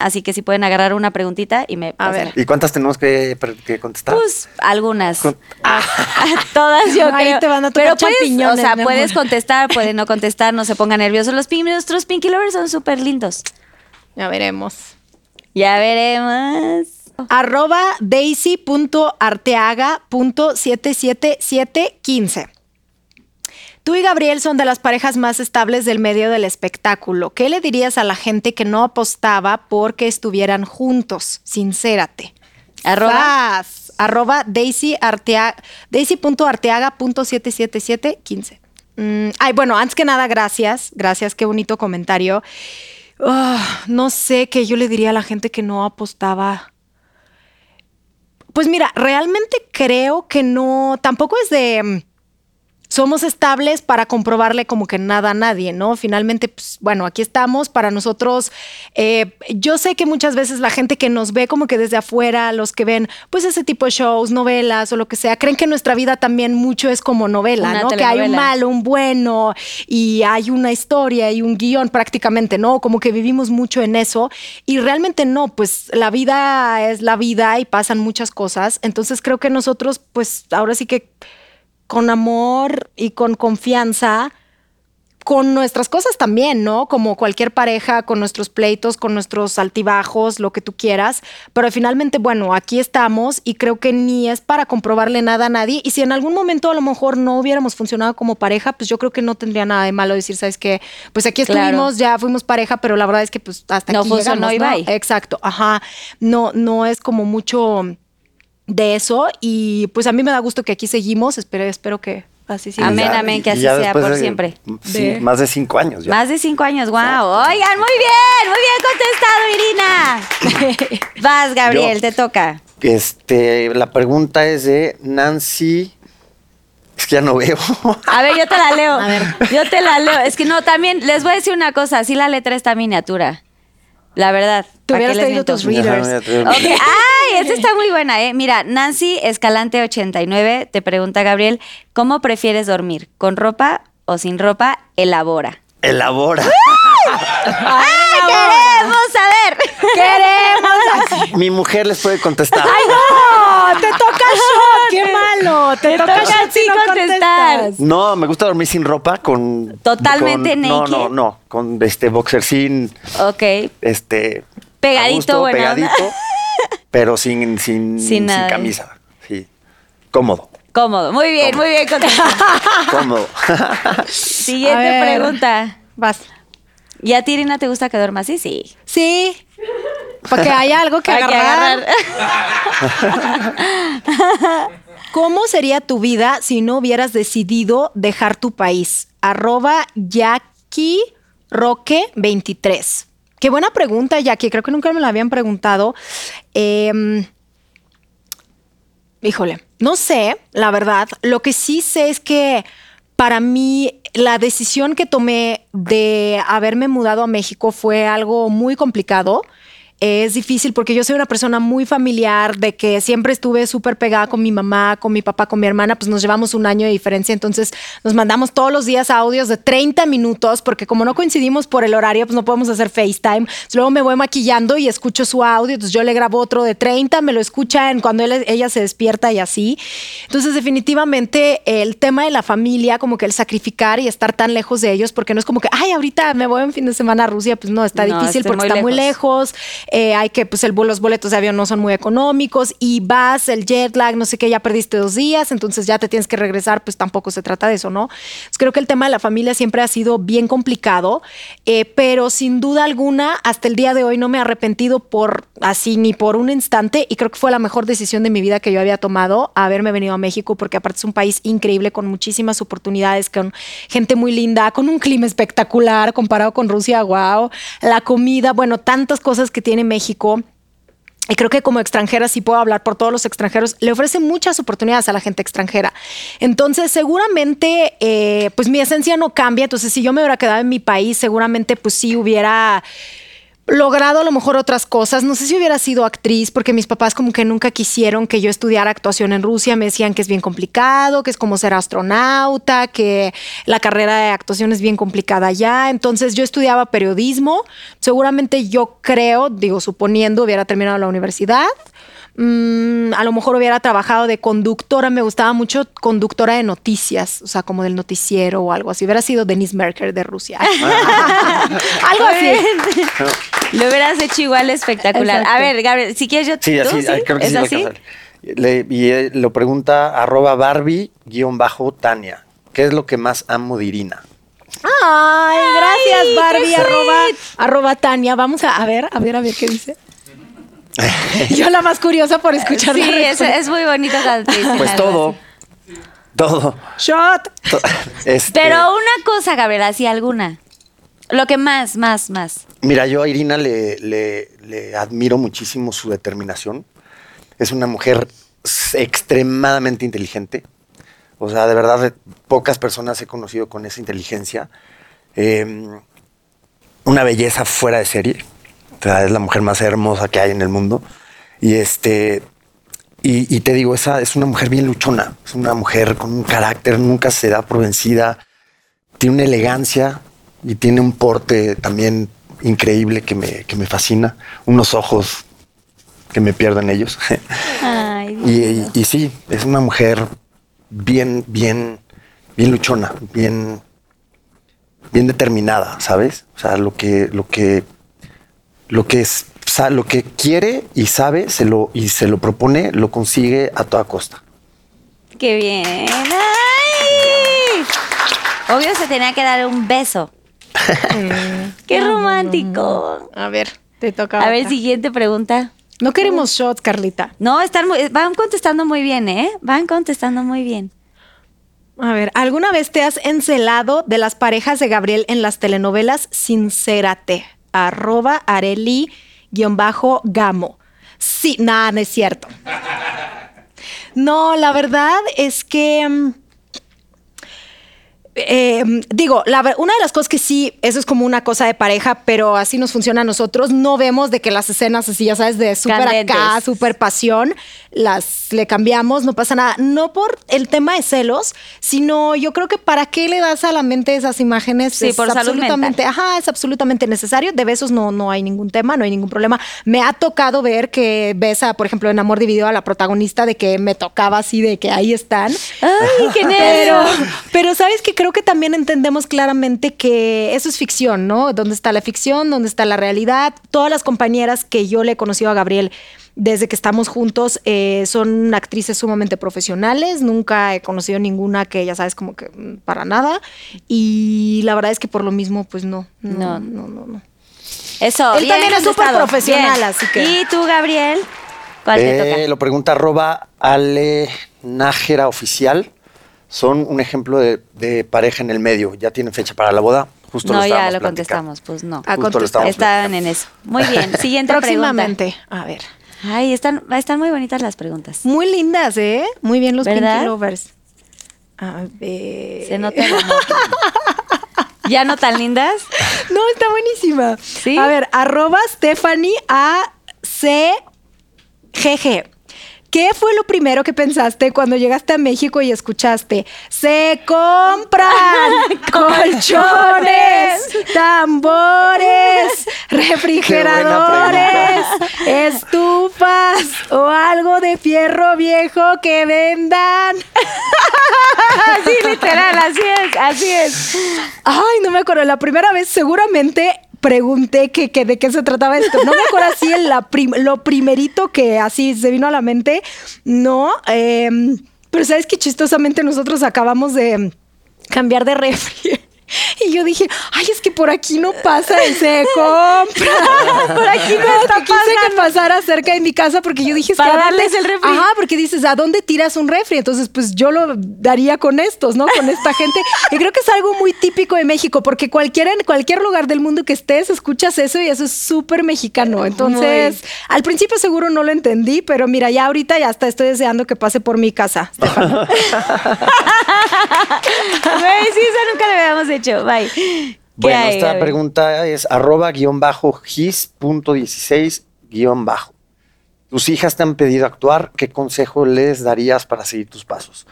Así que si pueden agarrar una preguntita y me A ver. ¿Y cuántas tenemos que, que contestar? Pues algunas. Con- Todas yo Ahí creo. te van a tocar Pero puedes, o sea, puedes amor. contestar, puedes no contestar, no se pongan nerviosos. Los nuestros Pinky Lovers son súper lindos. Ya veremos. Ya veremos. Arroba daisy.arteaga.77715. Tú y Gabriel son de las parejas más estables del medio del espectáculo. ¿Qué le dirías a la gente que no apostaba porque estuvieran juntos? Sincérate. Arroba. Faz. Arroba daisy artea- daisy.arteaga.77715. Mm, ay, bueno, antes que nada, gracias. Gracias, qué bonito comentario. Ah, no sé qué yo le diría a la gente que no apostaba. Pues mira, realmente creo que no, tampoco es de mm, somos estables para comprobarle como que nada a nadie, ¿no? Finalmente, pues, bueno, aquí estamos para nosotros. eh, yo sé que muchas veces la gente que nos ve como que desde afuera, los que ven pues ese tipo de shows, novelas o lo que sea, creen que nuestra vida también mucho es como novela, Una ¿no? Que hay un malo, un bueno y hay una historia y un guion prácticamente, ¿no? Como que vivimos mucho en eso y realmente no, pues la vida es la vida y pasan muchas cosas. Entonces creo que nosotros, pues ahora sí que con amor y con confianza, con nuestras cosas también, ¿no? Como cualquier pareja, con nuestros pleitos, con nuestros altibajos, lo que tú quieras. Pero finalmente, bueno, aquí estamos y creo que ni es para comprobarle nada a nadie. Y si en algún momento a lo mejor no hubiéramos funcionado como pareja, pues yo creo que no tendría nada de malo decir, ¿sabes qué? Pues aquí Claro. estuvimos, ya fuimos pareja, pero la verdad es que pues hasta No aquí funcionó llegamos, y ¿no? bye. Exacto, ajá. No, no es como mucho de eso y pues a mí me da gusto que aquí seguimos, espero, espero que así siga. Amén, amén, que así sea por de- siempre. Sí, De- más de cinco años ya. Más de cinco años, wow. Oigan, muy bien, muy bien contestado, Irina. Vas, Gabriel, Yo. te toca. Este, la pregunta es de Nancy. Es que ya no veo. A ver, yo te la leo. Yo te la leo. Es que no, también les voy a decir una cosa. Sí, la letra está miniatura. La verdad. Tú ¿para qué hubieras traído tus readers. Te- ay, esta está muy buena, ¿eh? Mira, Nancy Escalante 89 te pregunta, Gabriel, ¿cómo prefieres dormir? ¿Con ropa o sin ropa? Elabora. Elabora. ¡Queremos saber! ¡Queremos! Mi mujer les puede contestar. ¡Ay, no! ¡Te toca shot! ¡Qué malo! Te, toca, a ti no contestar. No, me gusta dormir sin ropa con. Totalmente con- No, naked. no, no. Con este boxer sin. Ok. Este. Pegadito, onda. pegadito. pero sin, sin, Sin camisa. Sí. Cómodo. Cómodo. Muy bien, muy bien contestado. Cómodo. Siguiente pregunta. Vas. ¿Y a ti, Irina, te gusta que duermas así? Sí. Sí. Para que haya algo que Hay que agarrar. agarrar. ¿Cómo sería tu vida si no hubieras decidido dejar tu país? Arroba Jackie Roque 23. Qué buena pregunta, Jackie. Creo que nunca me la habían preguntado. Em, híjole, no sé, la verdad. Lo que sí sé es que para mí la decisión que tomé de haberme mudado a México fue algo muy complicado. Es difícil porque yo soy una persona muy familiar, de que siempre estuve súper pegada con mi mamá, con mi papá, con mi hermana, pues nos llevamos un año de diferencia, entonces nos mandamos todos los días audios de 30 minutos, porque como no coincidimos por el horario, pues no podemos hacer FaceTime. Luego me voy maquillando y escucho su audio, entonces yo le grabo otro de 30, me lo escucha en cuando él- ella se despierta y así. Entonces, definitivamente el tema de la familia, como que el sacrificar y estar tan lejos de ellos, porque no es como que, ay, ahorita me voy un fin de semana a Rusia, pues no, está No, difícil porque muy está muy lejos. Eh, hay que, pues el, los boletos de avión no son muy económicos y vas, el jet lag, no sé qué, ya perdiste dos días, entonces ya te tienes que regresar, pues tampoco se trata de eso, ¿no? Entonces, creo que el tema de la familia siempre ha sido bien complicado, eh, pero sin duda alguna, hasta el día de hoy no me he arrepentido por así ni por un instante y creo que fue la mejor decisión de mi vida que yo había tomado, haberme venido a México, porque aparte es un país increíble con muchísimas oportunidades, con gente muy linda, con un clima espectacular comparado con Rusia, wow, la comida, bueno, tantas cosas que tiene México. Y creo que como extranjera, sí puedo hablar por todos los extranjeros, le ofrece muchas oportunidades a la gente extranjera. Entonces, seguramente, eh, pues mi esencia no cambia. Entonces, si yo me hubiera quedado en mi país, seguramente, pues sí hubiera logrado a lo mejor otras cosas. No sé si hubiera sido actriz, porque mis papás como que nunca quisieron que yo estudiara actuación en Rusia. Me decían que es bien complicado, que es como ser astronauta, que la carrera de actuación es bien complicada allá. Entonces yo estudiaba periodismo. Seguramente yo creo, digo, suponiendo, hubiera terminado la universidad. Mm, a lo mejor hubiera trabajado de conductora, me gustaba mucho conductora de noticias, o sea, como del noticiero o algo así. Hubiera sido Denise Merker de Rusia. algo así. Lo hubieras hecho igual espectacular. Exacto. A ver, Gabriel, si quieres yo... Sí, ¿tú así, creo que ¿Es sí lo así? Le- y eh, lo pregunta arroba Barbie-Tania. ¿Qué es lo que más amo de Irina? Ay, gracias, Ay, Barbie, arroba Tania. Vamos a, a ver, a ver, a ver qué dice. Yo la más curiosa por escuchar Sí, la es, es muy bonito Pues todo. Todo. Shot. To- este, Pero una cosa, Gabriela, así alguna. Lo que más, más, más. Mira, yo a Irina le, le- le admiro muchísimo su determinación. Es una mujer extremadamente inteligente. O sea, de verdad, pocas personas he conocido con esa inteligencia. Eh, una belleza fuera de serie. O sea, es la mujer más hermosa que hay en el mundo. Y este. Y, y te digo, esa es una mujer bien luchona. Es una mujer con un carácter, nunca se da por vencida tiene una elegancia y tiene un porte también increíble que me, que me fascina. Unos ojos que me pierdo en ellos. Ay, y, y- y sí, es una mujer bien, bien, bien luchona, bien, bien determinada, ¿sabes? O sea, lo que, lo que, lo que es, lo que quiere y sabe se lo, y se lo propone, lo consigue a toda costa. qué bien. Ay. Obvio se tenía que dar un beso. qué romántico. A ver, te toca. A ver, siguiente pregunta. No queremos shots, Carlita. No, están muy- van contestando muy bien, ¿eh? Van contestando muy bien. A ver, ¿alguna vez te has encelado de las parejas de Gabriel en las telenovelas? Sincérate. Arroba Areli-Gamo. Sí, nada, no es cierto. No, la verdad es que mm, eh, digo, la una de las cosas que sí, eso es como una cosa de pareja, pero así nos funciona a nosotros. No vemos de que las escenas así, ya sabes, de súper acá, súper pasión, las le cambiamos, no pasa nada. No por el tema de celos, sino yo creo que para qué le das a la mente esas imágenes. Sí, es por salud absolutamente, ajá, es absolutamente necesario. De besos no, no hay ningún tema, no hay ningún problema. Me ha tocado ver que besa, por ejemplo, en Amor Dividido a la protagonista de que me tocaba así, de que ahí están. ¡Ay, qué Pero, nervio! pero sabes que creo que también entendemos claramente que eso es ficción, ¿no? ¿Dónde está la ficción? ¿Dónde está la realidad? Todas las compañeras que yo le he conocido a Gabriel desde que estamos juntos eh, son actrices sumamente profesionales. Nunca he conocido ninguna que, ya sabes, como que mm, para nada. Y la verdad es que por lo mismo, pues no. No. No, no, no. no. Eso, Él bien también es súper profesional, Bien. así que- ¿Y tú, Gabriel? ¿Cuál te Eh, toca? lo pregunta arroba Ale Nájera Oficial. Son un ejemplo de, de pareja en el medio. Ya tienen fecha para la boda. Justo no, lo ya lo platicando. contestamos, pues no. Ah, Justo lo Estaban platicando. en eso. Muy bien. Siguiente pregunta. Próximamente. A ver. Ay, están, están muy bonitas las preguntas. Muy lindas, ¿eh? Muy bien los ¿Verdad? Pinky Lovers. A ver. Se nota. ¿Ya no tan lindas? No, está buenísima. ¿Sí? A ver, arroba Stephanie A C G G. ¿Qué fue lo primero que pensaste cuando llegaste a México y escuchaste? Se compran colchones, tambores, refrigeradores, estufas o algo de fierro viejo que vendan. Sí, literal, así es, así es. Ay, no me acuerdo. La primera vez seguramente pregunté que, que de qué se trataba esto. No me acuerdo así lo primerito que así se vino a la mente. No. em, pero sabes que chistosamente nosotros acabamos de cambiar de refri. Y yo dije, ay, es que por aquí no pasa el se compra. por aquí no está Quise que pasara cerca de mi casa porque yo dije, es que Para ¿a dónde- darles el refri. Ajá, porque dices, ¿a dónde tiras un refri? Entonces, pues yo lo daría con estos, ¿no? Con esta gente. Y creo que es algo muy típico de México, porque cualquiera en cualquier lugar del mundo que estés, escuchas eso y eso es súper mexicano. Entonces, al principio seguro no lo entendí, pero mira, ya ahorita ya hasta estoy deseando que pase por mi casa. Güey, sí, eso nunca lo habíamos hecho. Bye. ¿Qué Bueno, hay, esta pregunta es arroba guion bajo gis punto 16 guion bajo. Tus hijas te han pedido actuar. ¿Qué consejo les darías para seguir tus pasos?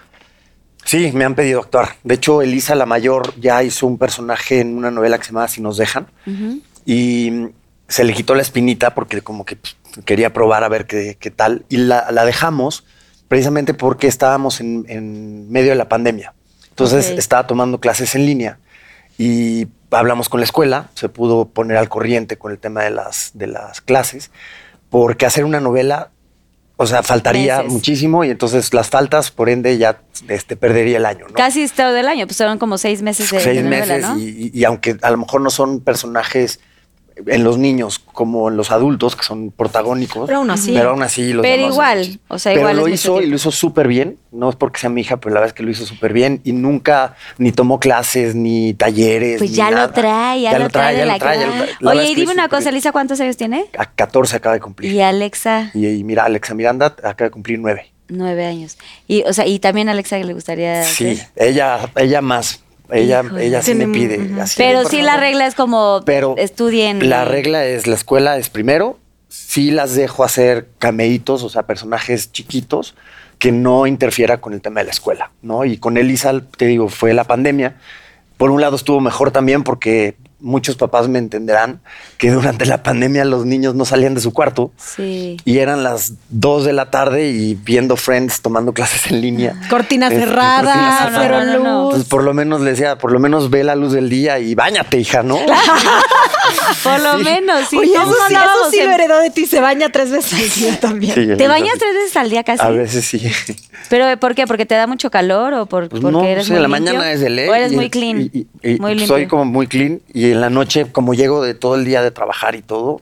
Sí, me han pedido actuar. De hecho, Elisa, la mayor, ya hizo un personaje en una novela que se llama Si nos dejan. Y se le quitó la espinita porque como que pues, quería probar a ver qué, qué tal. Y la, la dejamos precisamente porque estábamos en, en medio de la pandemia. Entonces estaba tomando clases en línea y hablamos con la escuela, se pudo poner al corriente con el tema de las, de las clases, porque hacer una novela, o sea, faltaría Meses. muchísimo y entonces las faltas, por ende, ya este, perdería el año. ¿no? Casi todo el año, pues fueron como seis meses de, seis de novela, meses ¿no? y, y- y aunque a lo mejor no son personajes en los niños como en los adultos que son protagónicos Pero aún así. pero aún así los Pero igual, o sea, pero igual lo hizo y lo hizo súper bien no es porque sea mi hija pero la verdad es que lo hizo súper bien y nunca ni tomó clases ni talleres Pues ni ya lo trae, ya, lo trae de la trae, ya lo trae. La Oye, y lo dime una cosa. Elisa, ¿cuántos años tiene? a 14 acaba de cumplir Y Alexa, y, y mira Alexa Miranda acaba de cumplir 9 nueve años. Y, o sea, y también a Alexa le gustaría. sí hacer? ella ella más ella Híjole. ella sí me pide así Pero sí favor. la regla es como pero estudien. La regla es, la escuela es primero, sí las dejo hacer cameitos, o sea, personajes chiquitos, que no interfiera con el tema de la escuela, ¿no? Y con Elisa, te digo, fue la pandemia. Por un lado estuvo mejor también porque muchos papás me entenderán que durante la pandemia los niños no salían de su cuarto Sí. y eran las 2 de la tarde y viendo Friends tomando clases en línea. Cortina Este, cerrada, cortina no, cero no, no, no. luz. Entonces, por lo menos le decía, por lo menos ve la luz del día y bañate, hija, ¿no? Por lo Sí. menos, sí. Oye, eso sí, eso andábamos sí en- lo heredó de ti. Se baña tres veces al día también. Sí, ¿Te bañas tres veces al día casi? A veces sí. ¿Pero por qué? ¿Porque te da mucho calor o por, Pues porque no, eres muy en la limpio? mañana es de ley. ¿O eres y- muy clean? y- y- y muy limpio. soy como muy clean y en la noche, como llego de todo el día de trabajar y todo,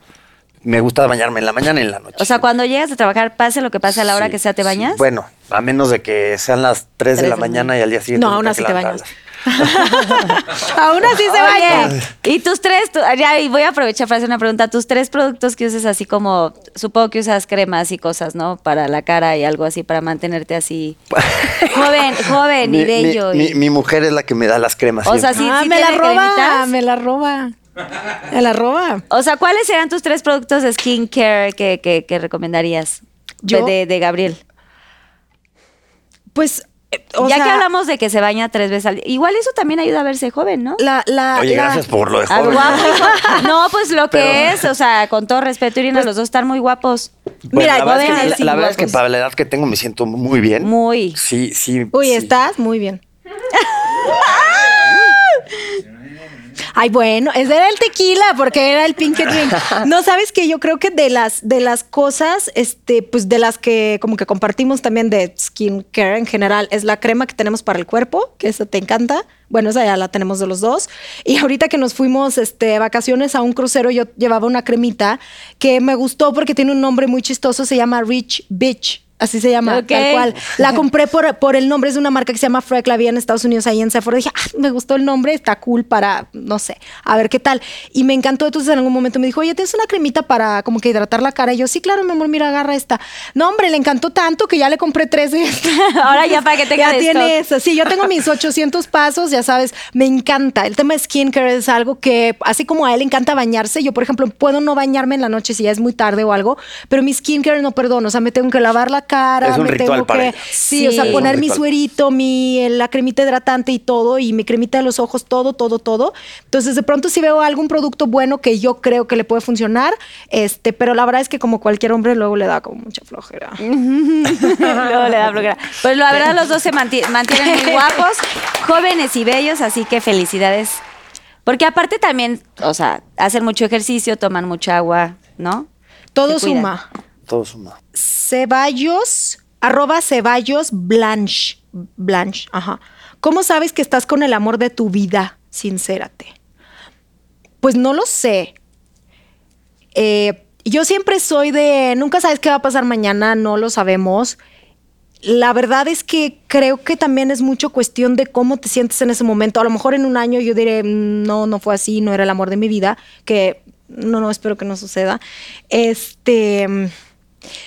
me gusta bañarme en la mañana y en la noche. O sea, cuando llegas de trabajar, pase lo que pase a la hora Sí, que sea, ¿te sí. bañas? Bueno, a menos de que sean las 3 de Tres la de la mañana y al día siguiente. No, aún así te bañas. Aún así se. Oye, y tus tres, tu- ya, y voy a aprovechar para hacer una pregunta. Tus tres productos que uses así como, supongo que usas cremas y cosas, ¿no? Para la cara y algo así, para mantenerte así joven, joven y Mi, bello. mi- y- mi- mi mujer es la que me da las cremas. O sea, sí, ah, sí me la roba, cremitas. me la roba. Me la roba. O sea, ¿cuáles serían tus tres productos de skincare que, que, que recomendarías? Yo- De, Gabriel. Pues, o ya sea, que hablamos de que se baña tres veces al día. Igual eso también ayuda a verse joven, ¿no? la, la, Oye, la- gracias por lo de joven. guapo. No, pues lo que Pero- es, o sea, con todo respeto, Irina, los dos están muy guapos. Bueno, Mira, la verdad, es que, la, verdad es que para la edad que tengo me siento muy bien. Muy. Sí, sí. Uy, sí. estás muy bien. Ay, bueno, ese era el tequila porque era el pink drink. No sabes que yo creo que de las de las cosas, este, pues de las que como que compartimos también de skincare en general es la crema que tenemos para el cuerpo, que esa te encanta. Bueno, esa ya la tenemos de los dos. Y ahorita que nos fuimos este, de vacaciones a un crucero, yo llevaba una cremita que me gustó porque tiene un nombre muy chistoso, se llama Rich Bitch. Así se llama, tal cual. La compré por, por el nombre, es de una marca que se llama Freck, la vi en Estados Unidos ahí en Sephora. Dije, ah, me gustó el nombre, está cool para, no sé, a ver qué tal. Y me encantó. Entonces en algún momento me dijo, oye, ¿tienes una cremita para como que hidratar la cara? Y yo, sí, claro, mi amor, mira, agarra esta. No, hombre, le encantó tanto que ya le compré tres de estas. Ahora ya para que tenga Ya tiene eso. Sí, yo tengo mis 800 pasos, ya sabes, me encanta. El tema de skincare es algo que, así como a él le encanta bañarse, yo, por ejemplo, puedo no bañarme en la noche si ya es muy tarde o algo, pero mi skincare no perdono. O sea, me tengo que lavar la cara, Es un me ritual tengo para que. él. Sí, Sí. o sea, poner mi suerito, mi, la cremita hidratante y todo, y mi cremita de los ojos, todo, todo, todo. Entonces, de pronto, si veo algún producto bueno que yo creo que le puede funcionar, este, pero la verdad es que como cualquier hombre, luego le da como mucha flojera. Luego le da flojera. Pues la verdad los dos se manti- mantienen muy guapos, jóvenes y bellos, así que felicidades. Porque aparte también, o sea, hacen mucho ejercicio, toman mucha agua, ¿no? Todo suma. Todo suma. Ceballos, arroba Ceballos Blanche. Blanche, ajá. ¿Cómo sabes que estás con el amor de tu vida? Sincérate. Pues no lo sé. Eh, yo siempre soy de, nunca sabes qué va a pasar mañana, no lo sabemos. La verdad es que creo que también es mucho cuestión de cómo te sientes en ese momento. A lo mejor en un año yo diré, "Mm, no, no fue así, no era el amor de mi vida, que no, no, espero que no suceda. Este,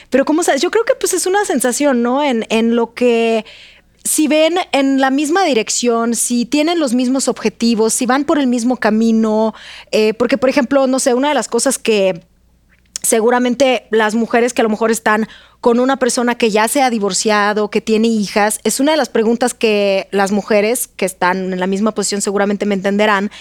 pero ¿cómo sabes? Yo creo que pues es una sensación, ¿no? En, en lo que si ven en la misma dirección, si tienen los mismos objetivos, si van por el mismo camino, eh, porque por ejemplo, no sé, una de las cosas que seguramente las mujeres que a lo mejor están con una persona que ya se ha divorciado, que tiene hijas, es una de las preguntas que las mujeres que están en la misma posición seguramente me entenderán.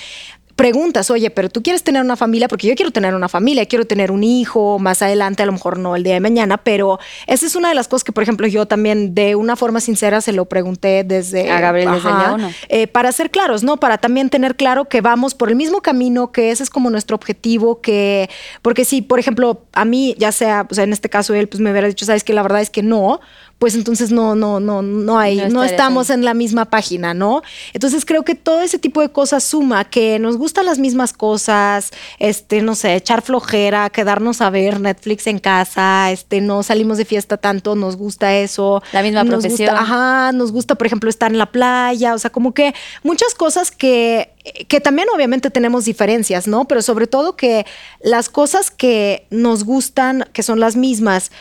Preguntas, oye, pero tú quieres tener una familia, porque yo quiero tener una familia, quiero tener un hijo más adelante, a lo mejor no el día de mañana, pero esa es una de las cosas que, por ejemplo, yo también de una forma sincera se lo pregunté desde A Gabriel desde uno. eh, para ser claros, ¿no? Para también tener claro que vamos por el mismo camino, que ese es como nuestro objetivo, que, porque si, por ejemplo, a mí, ya sea, o sea, en este caso él, pues me hubiera dicho, sabes que la verdad es que no, pues entonces no, no, no, no hay, No no, estamos en la misma página, ¿no? Entonces creo que todo ese tipo de cosas suma, que nos gustan las mismas cosas, este, no sé, echar flojera, quedarnos a ver Netflix en casa, este, no salimos de fiesta tanto, nos gusta eso. La misma Nos profesión. gusta- ajá, nos gusta, por ejemplo, estar en la playa, o sea, como que muchas cosas que, que también obviamente tenemos diferencias, ¿no? Pero sobre todo que las cosas que nos gustan, que son las mismas,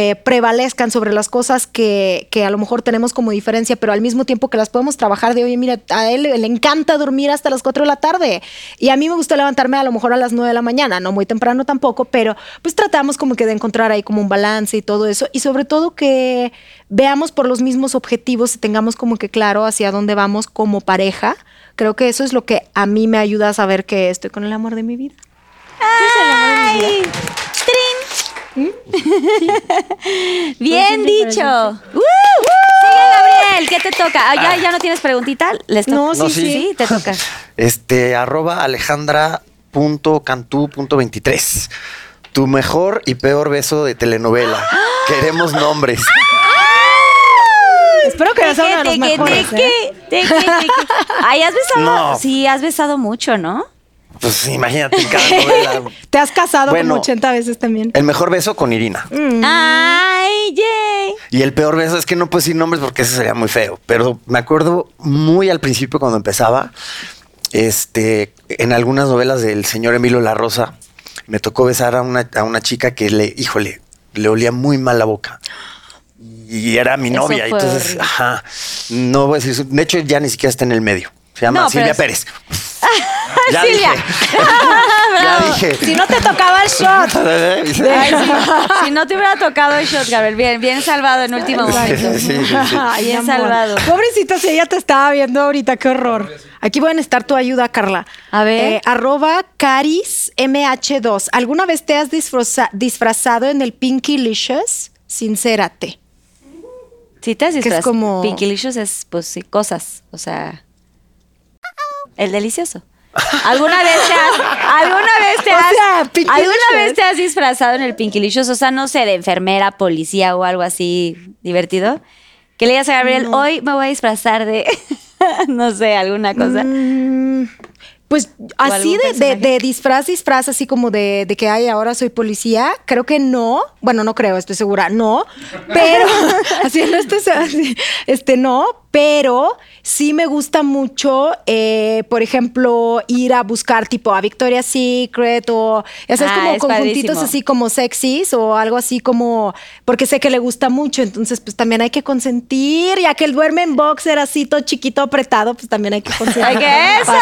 eh, prevalezcan sobre las cosas que, que a lo mejor tenemos como diferencia, pero al mismo tiempo que las podemos trabajar de, oye, mira, a él le encanta dormir hasta las 4 de la tarde y a mí me gusta levantarme a lo mejor a las 9 de la mañana, no muy temprano tampoco, pero pues tratamos como que de encontrar ahí como un balance y todo eso y sobre todo que veamos por los mismos objetivos y tengamos como que claro hacia dónde vamos como pareja. Creo que eso es lo que a mí me ayuda a saber que estoy con el amor de mi vida. ¡Ay! Bien dicho. ¡Uh! Sigue, Gabriel, ¿qué te toca? Ah, ¿ya, ¿Ya no tienes preguntita? ¿Les? No, sí, No, sí. sí. Sí, te toca. Este, arroba alejandra.cantú.23. Tu mejor y peor beso de telenovela. Queremos nombres. Espero que sea uno de los mejores. ¿eh? Ay, has besado. No. Sí, has besado mucho, ¿no? Pues imagínate cada novela. Te has casado Bueno. como 80 veces también. El mejor beso con Irina. ¡Ay, yay! Y el peor beso es que no puedo decir nombres porque eso sería muy feo. Pero me acuerdo muy al principio cuando empezaba, este, en algunas novelas del señor Emilio La Rosa, me tocó besar a una, a una chica que le, híjole, le olía muy mal la boca. Y era mi Eso novia. Entonces, horrible. ajá. No voy a decir. su- De hecho, ya ni siquiera está en el medio. Se llama No, Silvia es- Pérez. ya Silvia. dije. ya dije. Si no te tocaba el shot. Ay, sí. Si no te hubiera tocado el shot, Gabriel, bien, bien salvado en último momento. Sí, sí, sí. Ay, Bien salvado. Pobrecita, si ella te estaba viendo ahorita, qué horror. Aquí voy a necesitar tu ayuda, Carla. A ver. Eh, arroba carismh2. ¿Alguna vez te has disfraza- disfrazado en el Pinky Licious? Sincérate. Si te has es disfrazado. como- Pinkilicious es, pues sí, cosas. O sea. El delicioso. ¿Alguna vez te has, alguna vez te O has, sea, Pinkilicious. alguna vez te has disfrazado en el Pinkilicious? O sea, no sé, de enfermera, policía o algo así divertido. Que le digas a Gabriel, hoy me voy a disfrazar de, no sé, alguna cosa. Mm, Pues así de, de- personaje? de disfraz, disfraz, así como de, de que ay, ahora soy policía, creo que no. Bueno, no creo, estoy segura, no. Pero, así no estoy así, este no, pero sí me gusta mucho, eh, por ejemplo, ir a buscar tipo a Victoria's Secret o, ya sabes, Ah, como es conjuntitos padrísimo. así como sexys o algo así como, porque sé que le gusta mucho, entonces pues también hay que consentir, ya que él duerme en boxer así todo chiquito apretado, pues también hay que consentir. ¡Ay, qué eso!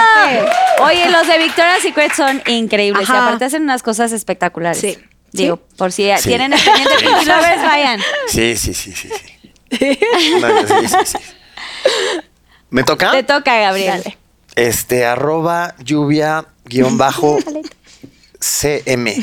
Oye, los de Victoria's Secret son increíbles. Y Ajá. aparte hacen unas cosas espectaculares. Sí. Digo, Sí. por si Sí. tienen el pendiente Pinky Lovers, vayan. Sí, sí, sí, sí. sí. No, sí, sí, sí. ¿Me toca? Te toca, Gabriel. Este, arroba lluvia guion bajo CM.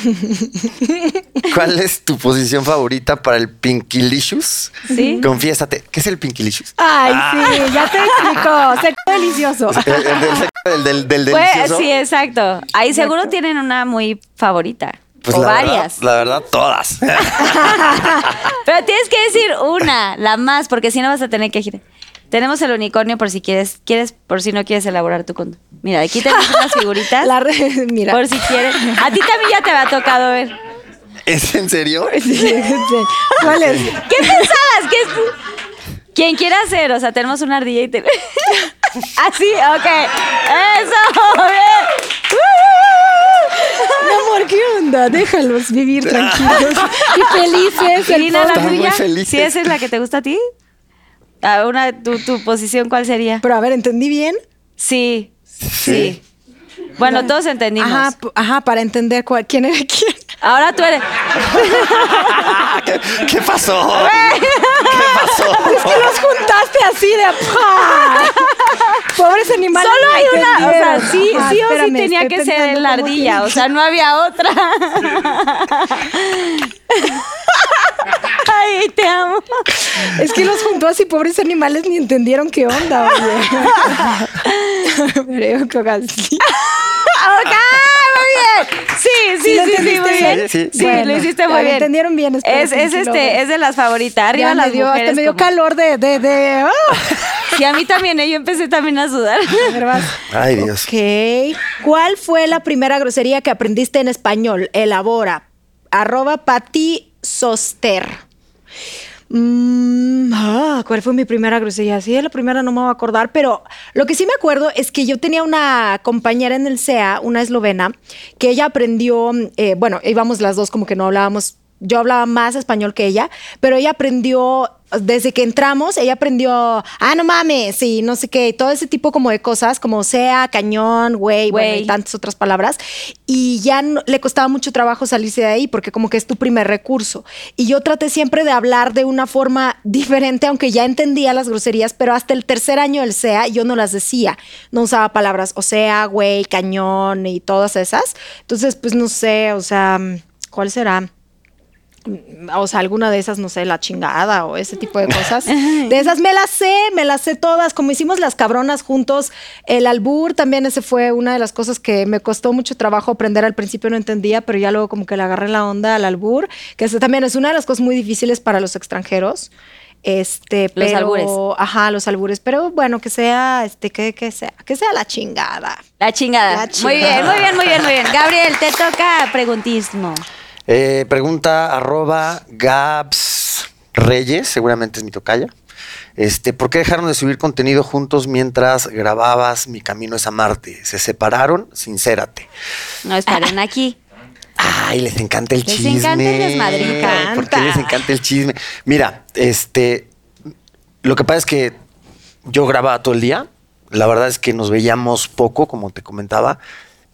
¿Cuál es tu posición favorita para el Pinkilicious? Sí. Confiésate. ¿Qué es el Pinkilicious? Ay, sí, ya te explico. Sexo delicioso. El, el del, sexo, el del, del Pues, delicioso. sí, exacto. Ahí seguro tienen una muy favorita. Pues o la varias. Verdad, la verdad, todas. Pero tienes que decir una, la más, porque si no vas a tener que girar. Tenemos el unicornio por si quieres, quieres, por si no quieres elaborar tu conto. Mira, aquí tenemos unas figuritas. La re- mira. Por si quieres. A ti también ya te va tocado ver. ¿Es en serio? Sí, sí. ¿Cuál es? ¿Qué pensabas? ¿Qué es? Quien quiera hacer, o sea, tenemos una ardilla y te... Así, ok. Eso, bien. Mi amor, ¿qué onda? Déjalos vivir tranquilos y felices. el Irina, la tuya. ¿Sí esa es la que te gusta a ti? Ah, una, tu, tu posición, ¿cuál sería? Pero a ver, ¿entendí bien? Sí, sí. Bueno, todos entendimos. Ajá, ajá, para entender cuál- quién era quién. Ahora tú eres... ¿Qué, qué pasó? ¿Qué pasó? Es que los juntaste así de. Pobres animales. Solo hay una, o sea, entendieron. sí, Ajá, sí o sí tenía que ser la ardilla, o sea, no había otra. Ay, te amo. Es que los juntó así, pobres animales, ni entendieron qué onda, oye. Creo que así. Ok, muy bien. Sí, sí, ¿Sí lo sí, muy bien? Sí, Sí, sí. lo hiciste muy bien. entendieron bien, Es, es este, es de las favoritas. Arriba Ya las me dio, hasta me dio como- calor de, de, de. ¡ah! Sí, a mí también, eh, yo empecé también a sudar. Ay, Dios. Ok. ¿Cuál fue la primera grosería que aprendiste en español? Elabora. Arroba Pati Soster. Mm, ah, ¿Cuál fue mi primera grosería? Sí, la primera no me voy a acordar, pero lo que sí me acuerdo es que yo tenía una compañera en el CEA, una eslovena, que ella aprendió, eh, bueno, íbamos las dos como que no hablábamos, yo hablaba más español que ella, pero ella aprendió desde que entramos, ella aprendió, ah, no mames, y no sé qué, y todo ese tipo como de cosas, como sea, cañón, güey, bueno, Güey. y tantas otras palabras. Y ya no- le costaba mucho trabajo salirse de ahí porque como que es tu primer recurso. Y yo traté siempre de hablar de una forma diferente, aunque ya entendía las groserías, pero hasta el tercer año del SEA yo no las decía. No usaba palabras, o sea, güey, cañón y todas esas. Entonces, pues no sé, o sea, ¿cuál será? O sea, alguna de esas, no sé, la chingada o ese tipo de cosas. De esas me las sé, me las sé todas. Como hicimos las cabronas juntos, el albur también ese fue una de las cosas que me costó mucho trabajo aprender. Al principio no entendía, pero ya luego como que le agarré la onda al albur, que ese también es una de las cosas muy difíciles para los extranjeros. Este, Los pero, albures. Ajá, los albures. Pero bueno, que sea, este, que, que sea, que sea la chingada. La chingada. La Muy bien, chingada. muy bien, muy bien, muy bien. Gabriel, te toca preguntismo. Eh, pregunta arroba Gabs Reyes, seguramente es mi tocaya. Este, ¿Por qué dejaron de subir contenido juntos mientras grababas Mi Camino es a Marte? ¿Se separaron? Sincérate. No esperen aquí. Ay, les encanta el Les chisme. encanta el desmadre. ¿Por qué les encanta el chisme? Mira, este, lo que pasa es que yo grababa todo el día. La verdad es que nos veíamos poco, como te comentaba.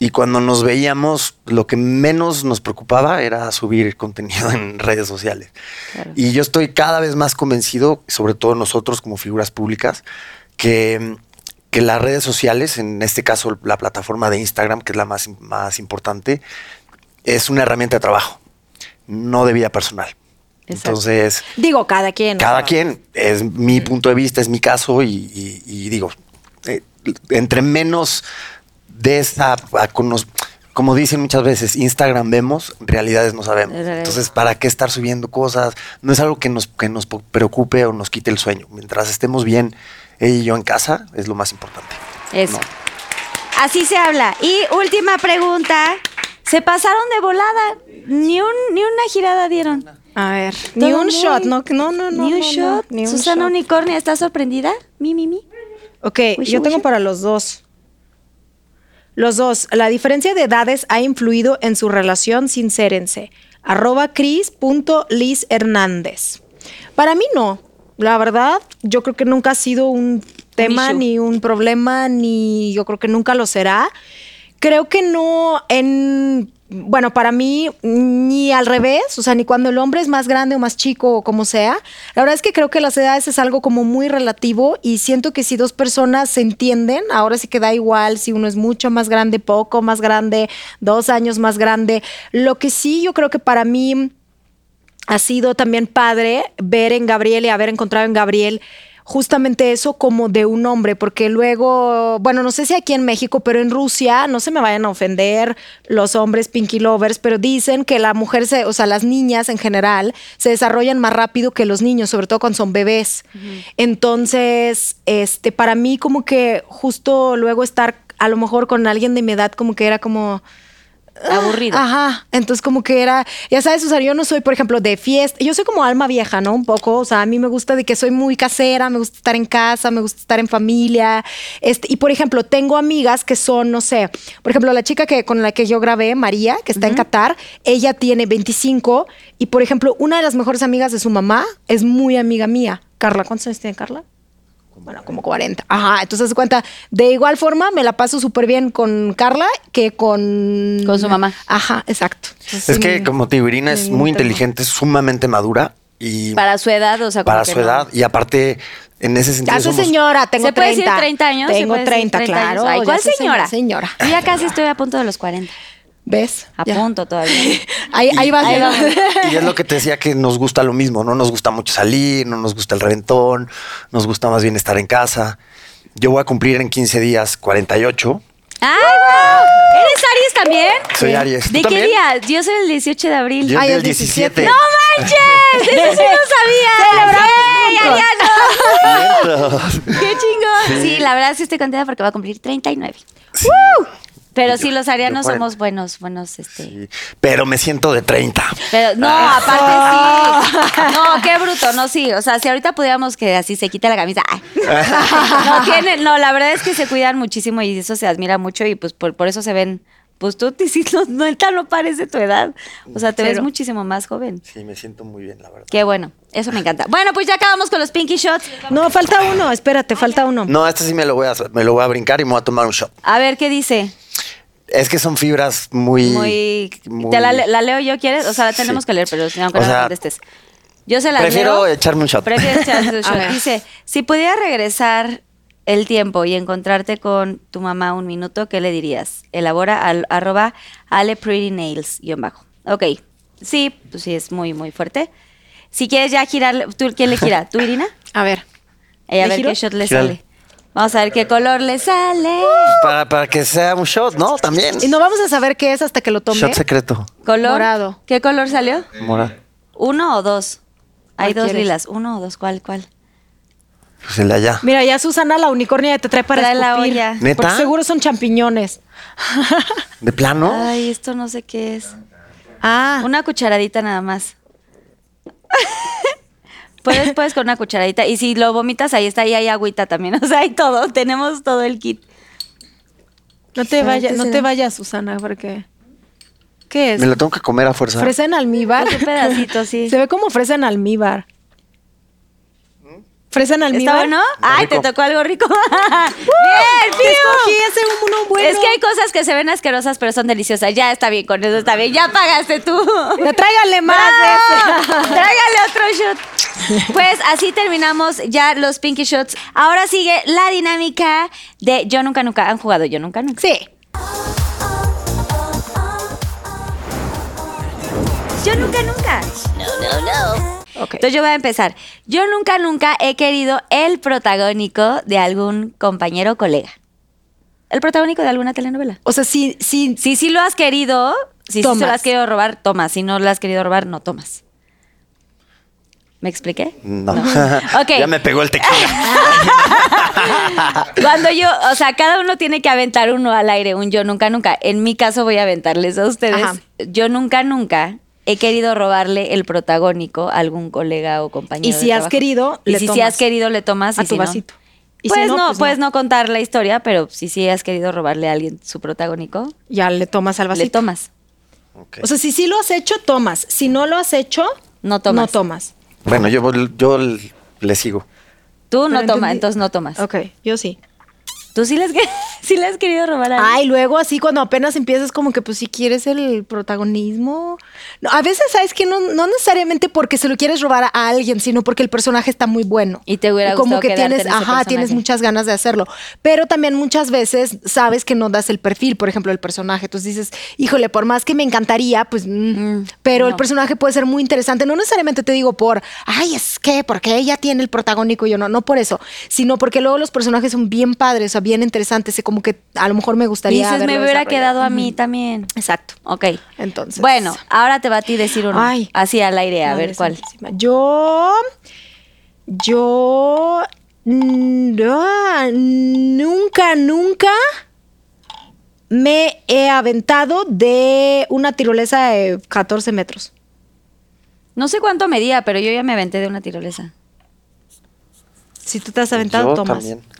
Y cuando nos veíamos, lo que menos nos preocupaba era subir contenido en redes sociales. Claro. Y yo estoy cada vez más convencido, sobre todo nosotros como figuras públicas, que, que las redes sociales, en este caso la plataforma de Instagram, que es la más, más importante, es una herramienta de trabajo, no de vida personal. Exacto. Entonces, Digo, cada quien. cada quien, es mi punto de vista, es mi caso, y, y- y digo, eh, entre menos de esa, como dicen muchas veces, Instagram vemos, realidades no sabemos. Entonces, ¿para qué estar subiendo cosas? No es algo que nos, que nos preocupe o nos quite el sueño. Mientras estemos bien, ella y yo en casa, es lo más importante. Eso. No. Así se habla. Y última pregunta. Se pasaron de volada. Ni, un, ni una girada dieron. A ver, ni un muy- shot, no, no, no, no. Ni un no, shot. no, ni un Susana shot. Unicornia, ¿estás sorprendida? Mi, mi, mi. Ok, Wishy, yo tengo para los dos. Los dos. La diferencia de edades ha influido en su relación, sincérense. Arroba cris.liz Hernández. Para mí no. La verdad, yo creo que nunca ha sido un tema ni un problema, ni yo creo que nunca lo será. Creo que no en, bueno, para mí ni al revés, o sea, ni cuando el hombre es más grande o más chico o como sea. La verdad es que creo que las edades es algo como muy relativo y siento que si dos personas se entienden, ahora sí que da igual si uno es mucho más grande, poco más grande, dos años más grande. Lo que sí yo creo que para mí ha sido también padre ver en Gabriel y haber encontrado en Gabriel justamente eso como de un hombre, porque luego, bueno, no sé si aquí en México, pero en Rusia, no se me vayan a ofender los hombres pinky lovers, pero dicen que la mujer, se, o sea, las niñas en general, se desarrollan más rápido que los niños, sobre todo cuando son bebés. Entonces, este, para mí como que justo luego estar a lo mejor con alguien de mi edad, como que era como... Aburrido. Ajá. Entonces, como que era, ya sabes, o sea, yo no soy, por ejemplo, de fiesta. Yo soy como alma vieja, ¿no? Un poco. O sea, a mí me gusta de que soy muy casera, me gusta estar en casa, me gusta estar en familia. Este, y por ejemplo, tengo amigas que son, no sé, por ejemplo, la chica que con la que yo grabé, María, que está en Qatar, ella tiene 25. Y por ejemplo, una de las mejores amigas de su mamá es muy amiga mía. Carla, ¿cuántos años tiene Carla? Bueno, como 40. Ajá, entonces se cuenta, de igual forma me la paso súper bien con Carla que con... Con su mamá. Ajá, exacto. Entonces, Es que, como Irina es muy inteligente, es sumamente madura y Para su edad, o sea, como para que su no. edad. Y aparte, en ese sentido. Ya soy somos- señora, tengo ¿Se puede 30. decir 30 años? ¿Se Tengo puede decir 30, 30 años? claro. Ay, ¿Cuál señora? Señora. Yo ya casi estoy a punto de los 40. ¿Ves? A Ya. punto todavía. Ahí, ahí vas. Ahí vamos. Y es lo que te decía que nos gusta lo mismo, no nos gusta mucho salir, no nos gusta el reventón, nos gusta más bien estar en casa. Yo voy a cumplir en 15 días 48. ¡Ay, wow! ¿Eres Aries también? Soy Aries. ¿Tú ¿De qué también? día? Yo soy el 18 de abril. Yo Ay, el 17. 17. ¡No manches! ¡Eso sí no sabía! ¡Ey, Ariano! ¡Qué chingón! Sí. la verdad sí estoy contenta porque va a cumplir 39. Sí. Pero Yo- sí, los arianos yo 40. somos buenos, buenos, este... Sí. Pero me siento de 30. Pero no, aparte sí. No, qué bruto, no, sí. O sea, si ahorita pudiéramos que así se quita la camisa. ay. No, tienen, no, la verdad es que se cuidan muchísimo y eso se admira mucho y pues por, por eso se ven. Pues tú, te- no, no, no parece tu edad. O sea, te ves muchísimo más joven. Sí, me siento muy bien, la verdad. Qué bueno, eso me encanta. Bueno, pues ya acabamos con los Pinky Shots. No, falta uno. Espérate, falta uno. No, este sí me lo voy a me lo voy a brincar y me voy a tomar un shot. A ver, ¿qué dice? Es que son fibras muy Muy. muy- ¿Te la, la leo yo, quieres? O sea, la Sí. tenemos que leer, pero aunque O no la sea, contestes. Yo se la Prefiero leo. echarme un shot. Prefieres echarse un shot. Dice, si pudiera regresar el tiempo y encontrarte con tu mamá un minuto, ¿qué le dirías? Elabora al arroba Ale Pretty Nails, guion bajo. Ok. Sí, pues sí, es muy, muy fuerte. Si quieres ya girar, ¿tú, ¿quién le gira? ¿Tú, Irina? A ver. Ella a ¿Le ver giro? qué shot le Gírale. sale. Vamos a ver qué color le sale. Para, para que sea un shot, ¿no? También. Y no vamos a saber qué es hasta que lo tome. Shot secreto. ¿Color? Morado. ¿Qué color salió? Mora. ¿Uno o dos? Hay ¿Cuál dos quieres? lilas. Uno o dos, ¿cuál, cuál? Pues el de allá. Mira, ya Susana la unicornia te trae para Trae la olla. Porque ¿Neta? seguro son champiñones. ¿De plano? Ay, esto no sé qué es. Ah, Una cucharadita nada más. puedes, puedes con una cucharadita. Y si lo vomitas, ahí está, ahí hay agüita también. O sea, hay todo. Tenemos todo el kit. no te vayas, ¿qué no te vayas, Susana, porque ¿qué es? Me lo tengo que comer a fuerza. Fresa en almíbar. Un pedacito, sí. Se ve como fresa en almíbar. Fresa en ¿Está almíbar. bueno? Ay, te tocó algo rico. Bien, escogí ese uno bueno. Es que hay cosas que se ven asquerosas, pero son deliciosas. Ya está bien, con eso está bien. Ya pagaste tú. Ya tráigale más de ¡Bravo! ese. Tráigale otro shot. Pues así terminamos ya los Pinky Shots. Ahora sigue la dinámica de Yo Nunca Nunca. ¿Han jugado Yo Nunca Nunca? Sí. Yo Nunca Nunca. Ok. Entonces yo voy a empezar. Yo nunca, nunca he querido el protagónico de algún compañero o colega. El protagónico de alguna telenovela. O sea, sí, sí. Si sí lo has querido, si sí se lo has querido robar, tomas. Si no lo has querido robar, no tomas. ¿Me expliqué? No. Ok. ya me pegó el tequila. Cuando yo, o sea, cada uno tiene que aventar uno al aire, un yo nunca, nunca. En mi caso voy a aventarles a ustedes. Ajá. Yo nunca, nunca he querido robarle el protagónico a algún colega o compañero. Y de si has trabajo. querido, y le si sí tomas. has querido, le tomas. A y tu si no- vasito. Y si Pues no, no, pues puedes no. no contar la historia, pero si sí has querido robarle a alguien su protagónico, Ya le tomas al vasito. le tomas. Ok. O sea, si sí lo has hecho, tomas. Si no lo has hecho, No tomas. No tomas. Bueno, yo, yo le sigo. Tú no tomas, entonces no tomas. Ok, yo sí. Tú sí le has, que- sí le has querido robar a alguien. Ay, luego así cuando apenas empiezas como que pues si quieres el protagonismo. No, a veces sabes que no, no necesariamente porque se lo quieres robar a alguien, sino porque el personaje está muy bueno. Y te hubiera como gustado que tienes, en ese ajá, tienes personaje. muchas ganas de hacerlo. Pero también muchas veces sabes que no das el perfil, por ejemplo, el personaje. Entonces dices, híjole, por más que me encantaría, pues, mm, Mm, pero el personaje puede ser muy interesante. No necesariamente te digo por, ay, es que, porque ella tiene el protagónico y yo no, no por eso, sino porque luego los personajes son bien padres, o sea, bien interesantes, y como que a lo mejor me gustaría. dices, me hubiera desarrollado". quedado a mí también. Exacto. Ok. Entonces. Bueno, ahora te va a ti decir uno. Ay. Así al aire, a Madre ver cuál. santísima. Yo. Yo. ah, nunca, nunca me he aventado de una tirolesa de 14 metros. No sé cuánto medía, pero yo ya me aventé de una tirolesa. Si tú te has aventado, yo tomas. también.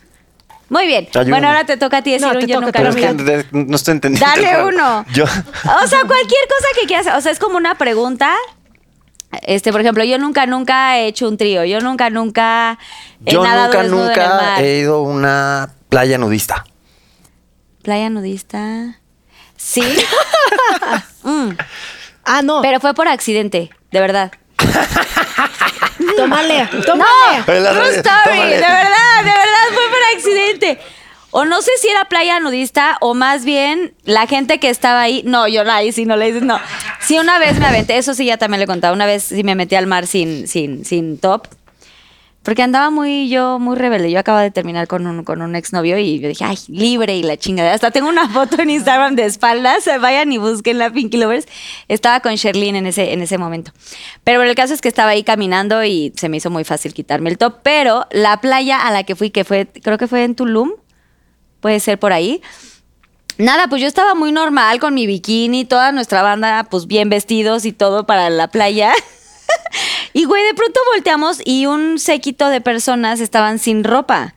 Muy bien. Ayúdame. Bueno, ahora te toca a ti decir No, un te yo nunca que de- no estoy entendiendo. Dale uno. Yo. O sea, cualquier cosa que quieras. O sea, es como una pregunta. Este, por ejemplo, yo nunca, nunca he hecho un trío. Yo nunca, nunca he Yo nadado nunca, desnudo en el nunca mar. he ido a una playa nudista. Playa nudista. Sí. Mm, Ah, no. Pero fue por accidente, de verdad. tómale, tómale. No, true story, tómale. de verdad, de verdad fue accidente. O no sé si era playa nudista o más bien la gente que estaba ahí. No, yo ahí sí no le dices, no. Sí, una vez me aventé, eso sí ya también le he contado. Una vez sí me metí al mar sin, sin, sin top. Porque andaba muy, yo, muy rebelde. Yo acababa de terminar con un, con un exnovio y yo dije, ay, libre y la chingada. Hasta tengo una foto en Instagram de espaldas. Vayan y busquen la Pinky Lovers. Estaba con Sherlyn en ese, en ese momento. Pero el caso es que estaba ahí caminando y se me hizo muy fácil quitarme el top. Pero la playa a la que fui, que fue, creo que fue en Tulum, puede ser por ahí. Nada, pues yo estaba muy normal con mi bikini, toda nuestra banda, pues bien vestidos y todo para la playa. y güey, de pronto volteamos y un séquito de personas estaban sin ropa.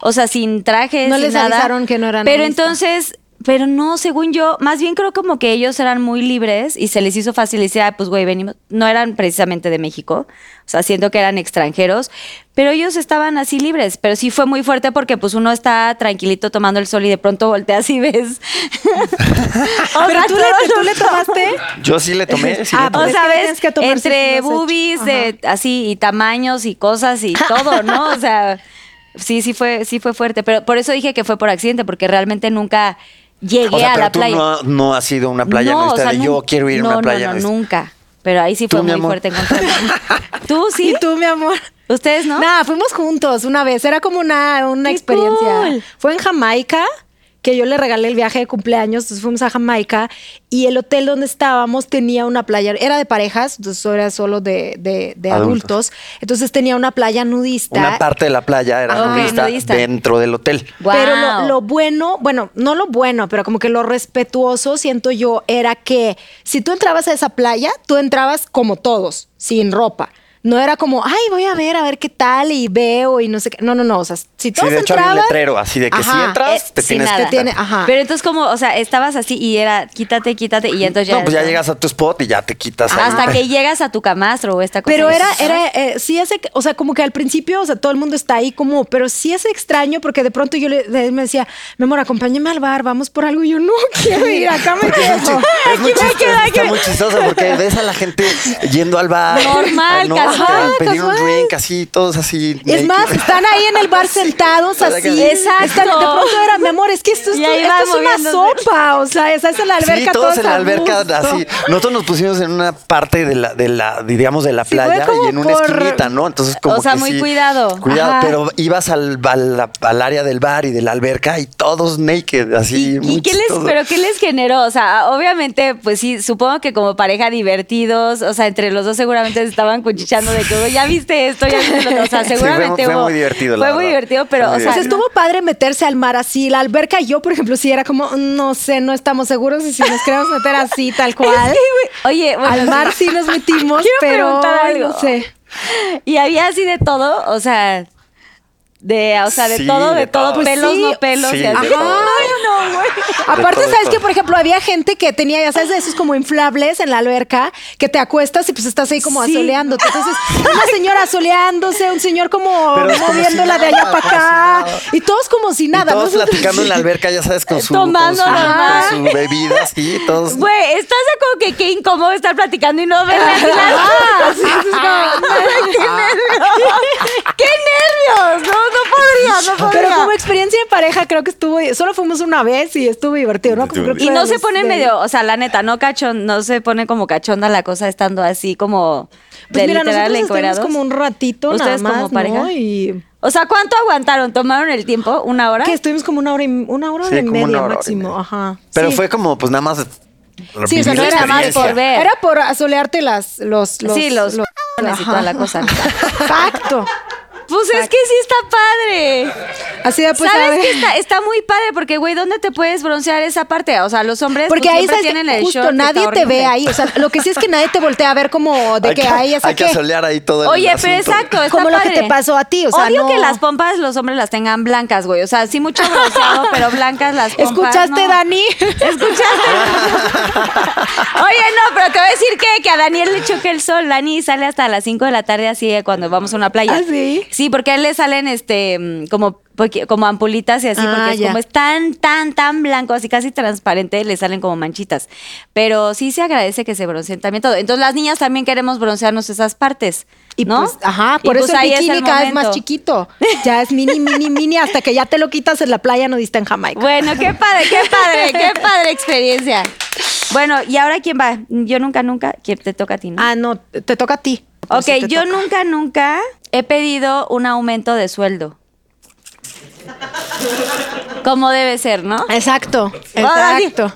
O sea, sin trajes. No sin les nada. avisaron que no eran Pero entonces, pero no, según yo, más bien creo como que ellos eran muy libres y se les hizo fácil decir, ah, pues güey, venimos. No eran precisamente de México. O sea, siento que eran extranjeros. Pero ellos estaban así libres. Pero sí fue muy fuerte porque pues uno está tranquilito tomando el sol y de pronto volteas y ves. O Pero sea, tú le, tú le tomaste. Yo sí le tomé. Sí Ah, le tomé. o sea, que ves, que entre boobies, eh, así, y tamaños y cosas y todo, ¿no? O sea, sí, sí fue, sí fue fuerte. Pero por eso dije que fue por accidente, porque realmente nunca llegué O sea, a pero la tú playa. no, no has ido a una playa No, o nudista sea, de nun- yo quiero ir a no, una playa No, no, nunca. Pero ahí sí fue muy amor. fuerte encontrarme. ¿Tú sí? Y tú, mi amor. ¿Ustedes no? Nah, fuimos juntos una vez. Era como una, una ¡Qué experiencia. cool! Fue en Jamaica que yo le regalé el viaje de cumpleaños, entonces fuimos a Jamaica y el hotel donde estábamos tenía una playa, era de parejas, entonces era solo de, de- de Adultos. adultos. entonces tenía una playa nudista. Una parte de la playa era Ah, ok, nudista, nudista. dentro del hotel. Pero lo bueno, bueno, no lo bueno, pero como que lo respetuoso, siento yo, era que si tú entrabas a esa playa, tú entrabas como todos, sin ropa. No era como, ay, voy a ver, a ver qué tal y veo y no sé qué. No, no, no. O sea, si Sí, todos de hecho había un entraban. letrero así de que si entras, eh, te tienes nada. que te tiene, ajá. Pero entonces como, o sea, estabas así y era quítate, quítate y entonces ya... No, pues ya llegas a tu spot y ya te quitas. Hasta que llegas a tu camastro o esta cosa. Pero era, era, eh, sí hace, o sea, como que al principio, o sea, todo el mundo está ahí como, pero sí es extraño porque de pronto yo le, él me decía, mi amor, acompáñame al bar, vamos por algo. Y yo, no quiero ir, acá me quedo. Es muy chistoso, está muy chistoso porque ves a la gente yendo al bar. Normal, ¿no? casual, A pedir un drink así, todos así. Es naked. más, están ahí en el bar sentados así. Exacto. Están- de pronto era, mi amor, es que esto, esto es una sopa. O sea, esa es en la alberca. Sí, todos en la alberca gusto. así. Nosotros nos pusimos en una parte de la, de la, digamos, de la Sí, playa y en una por- esquinita, ¿no? Entonces, como O sea, que muy sí, cuidado. Cuidado, Ajá. pero ibas al, al, al área del bar y de la alberca y todos naked, así. ¿Y, muy y qué les, pero qué les generó? O sea, obviamente, pues sí, supongo que como pareja divertidos, o sea, entre los dos seguramente estaban cuchicheando de que, "Oye, ya viste esto, ya viste lo otro. O sea, Sí, fue- seguramente fue muy divertido, la Fue muy divertido, pero, muy o sea, Pues divertido. estuvo padre meterse al mar así. La alberca, yo, por ejemplo, sí era como, no sé, no estamos seguros y si nos queremos meter así, tal cual. oye, bueno, Al mar sí nos metimos, Quiero pero preguntar algo. no sé. Y había así de todo, o sea, de, o sea, de Sí, todo, de, de todo, todo. Pues pelos, sí. no pelos, Sí, y así. Ay, no, güey. Aparte, todo, ¿sabes que Por ejemplo, había gente que tenía, ya sabes, de esos como inflables en la alberca, que te acuestas y pues estás ahí como Sí. asoleándote. Entonces, una señora asoleándose, un señor como Pero como moviéndola si de allá nada, para como acá. Y todos como si nada. y todos Nosotros- platicando en la alberca, ya sabes, con su, Tomando con su, con su bebida, sí, todos. Güey, ¿estás de acuerdo que qué incómodo estar platicando y no verle así las Ah, como- ¡Qué nervios! ¡Qué nervios! No, no podría, no podría. Pero como experiencia de pareja, creo que estuvo. Solo fuimos una vez y estuvo divertido, ¿no? Como creo que Y no se los- pone de- medio, o sea, la neta, no cachón, no se pone como cachonda la cosa estando así como Pues de mira, literal nosotros estuvimos encuerados. como un ratito ¿Ustedes nada como más, pareja? ¿no? Y O sea, ¿cuánto aguantaron? ¿Tomaron el tiempo? ¿Una hora? que estuvimos como una hora y una hora Sí, y como media una hora, hora y máximo, media. ajá. Pero Sí. fue como, pues nada más. Sí, o sea, no era más por ver. Era por asolearte las, los, los sí, los, y toda la cosa. Exacto. Pues es que sí está padre. Así de pues ¿Sabes que está, está muy padre? Porque, güey, ¿dónde te puedes broncear esa parte? O sea, los hombres Porque pues, ahí siempre sabes que tienen el justo short que nadie está te ve horrible. ahí. O sea, lo que sí es que nadie te voltea a ver como de Hay que que, ahí hay que solear ahí todo el Oye, pero asunto. exacto, está Como lo que padre. te pasó a ti, o sea, Odio no- que las pompas los hombres las tengan blancas, güey. O sea, sí mucho bronceado, pero blancas las pompas. ¿Escuchaste, no. Dani? ¿Escuchaste? Oye, no, pero te voy a decir que, que a Daniel le choque el sol. Dani sale hasta las 5 de la tarde así eh, cuando vamos a una playa. ¿Ah, sí? Sí, porque a él le salen este mm, como, como ampulitas y así, Ah, porque es ya. como es tan, tan, tan blanco, así casi transparente, le salen como manchitas. Pero sí se agradece que se bronceen también todo. Entonces las niñas también queremos broncearnos esas partes. Y ¿no? pues, ajá, por pues eso ahí el bikini el cada vez más chiquito. Ya es mini, mini, mini, hasta que ya te lo quitas en la playa nudista en Jamaica. Bueno, qué padre, qué padre, qué padre experiencia. Bueno, ¿y ahora quién va? Yo nunca, nunca, ¿quién te toca a ti, no? Ah, no, te toca a ti. Ok, yo toca. nunca, nunca he pedido un aumento de sueldo. Como debe ser, ¿no? Exacto, exacto.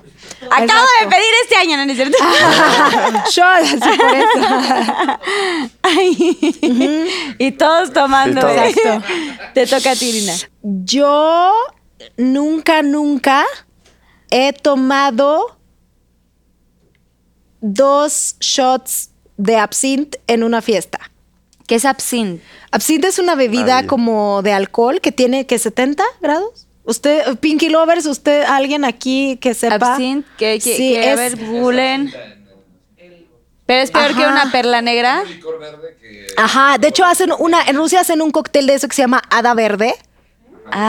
Acabo de pedir este año, ¿no es cierto? Yo, así por eso. Ay. Y todos tomando. Todos. ¿eh? Exacto. Te toca a ti, Irina. Yo nunca, nunca he tomado dos shots de absinthe en una fiesta. ¿Qué es absinthe? Absinthe es una bebida Ay. como de alcohol que tiene que 70 grados. Usted, Pinky Lovers, usted, alguien aquí que sepa. Absinthe, que, que, Sí, que, a es- ver. Pero es peor Ajá. que una perla negra. Ajá, de hecho hacen una, en Rusia hacen un cóctel de eso que se llama hada verde,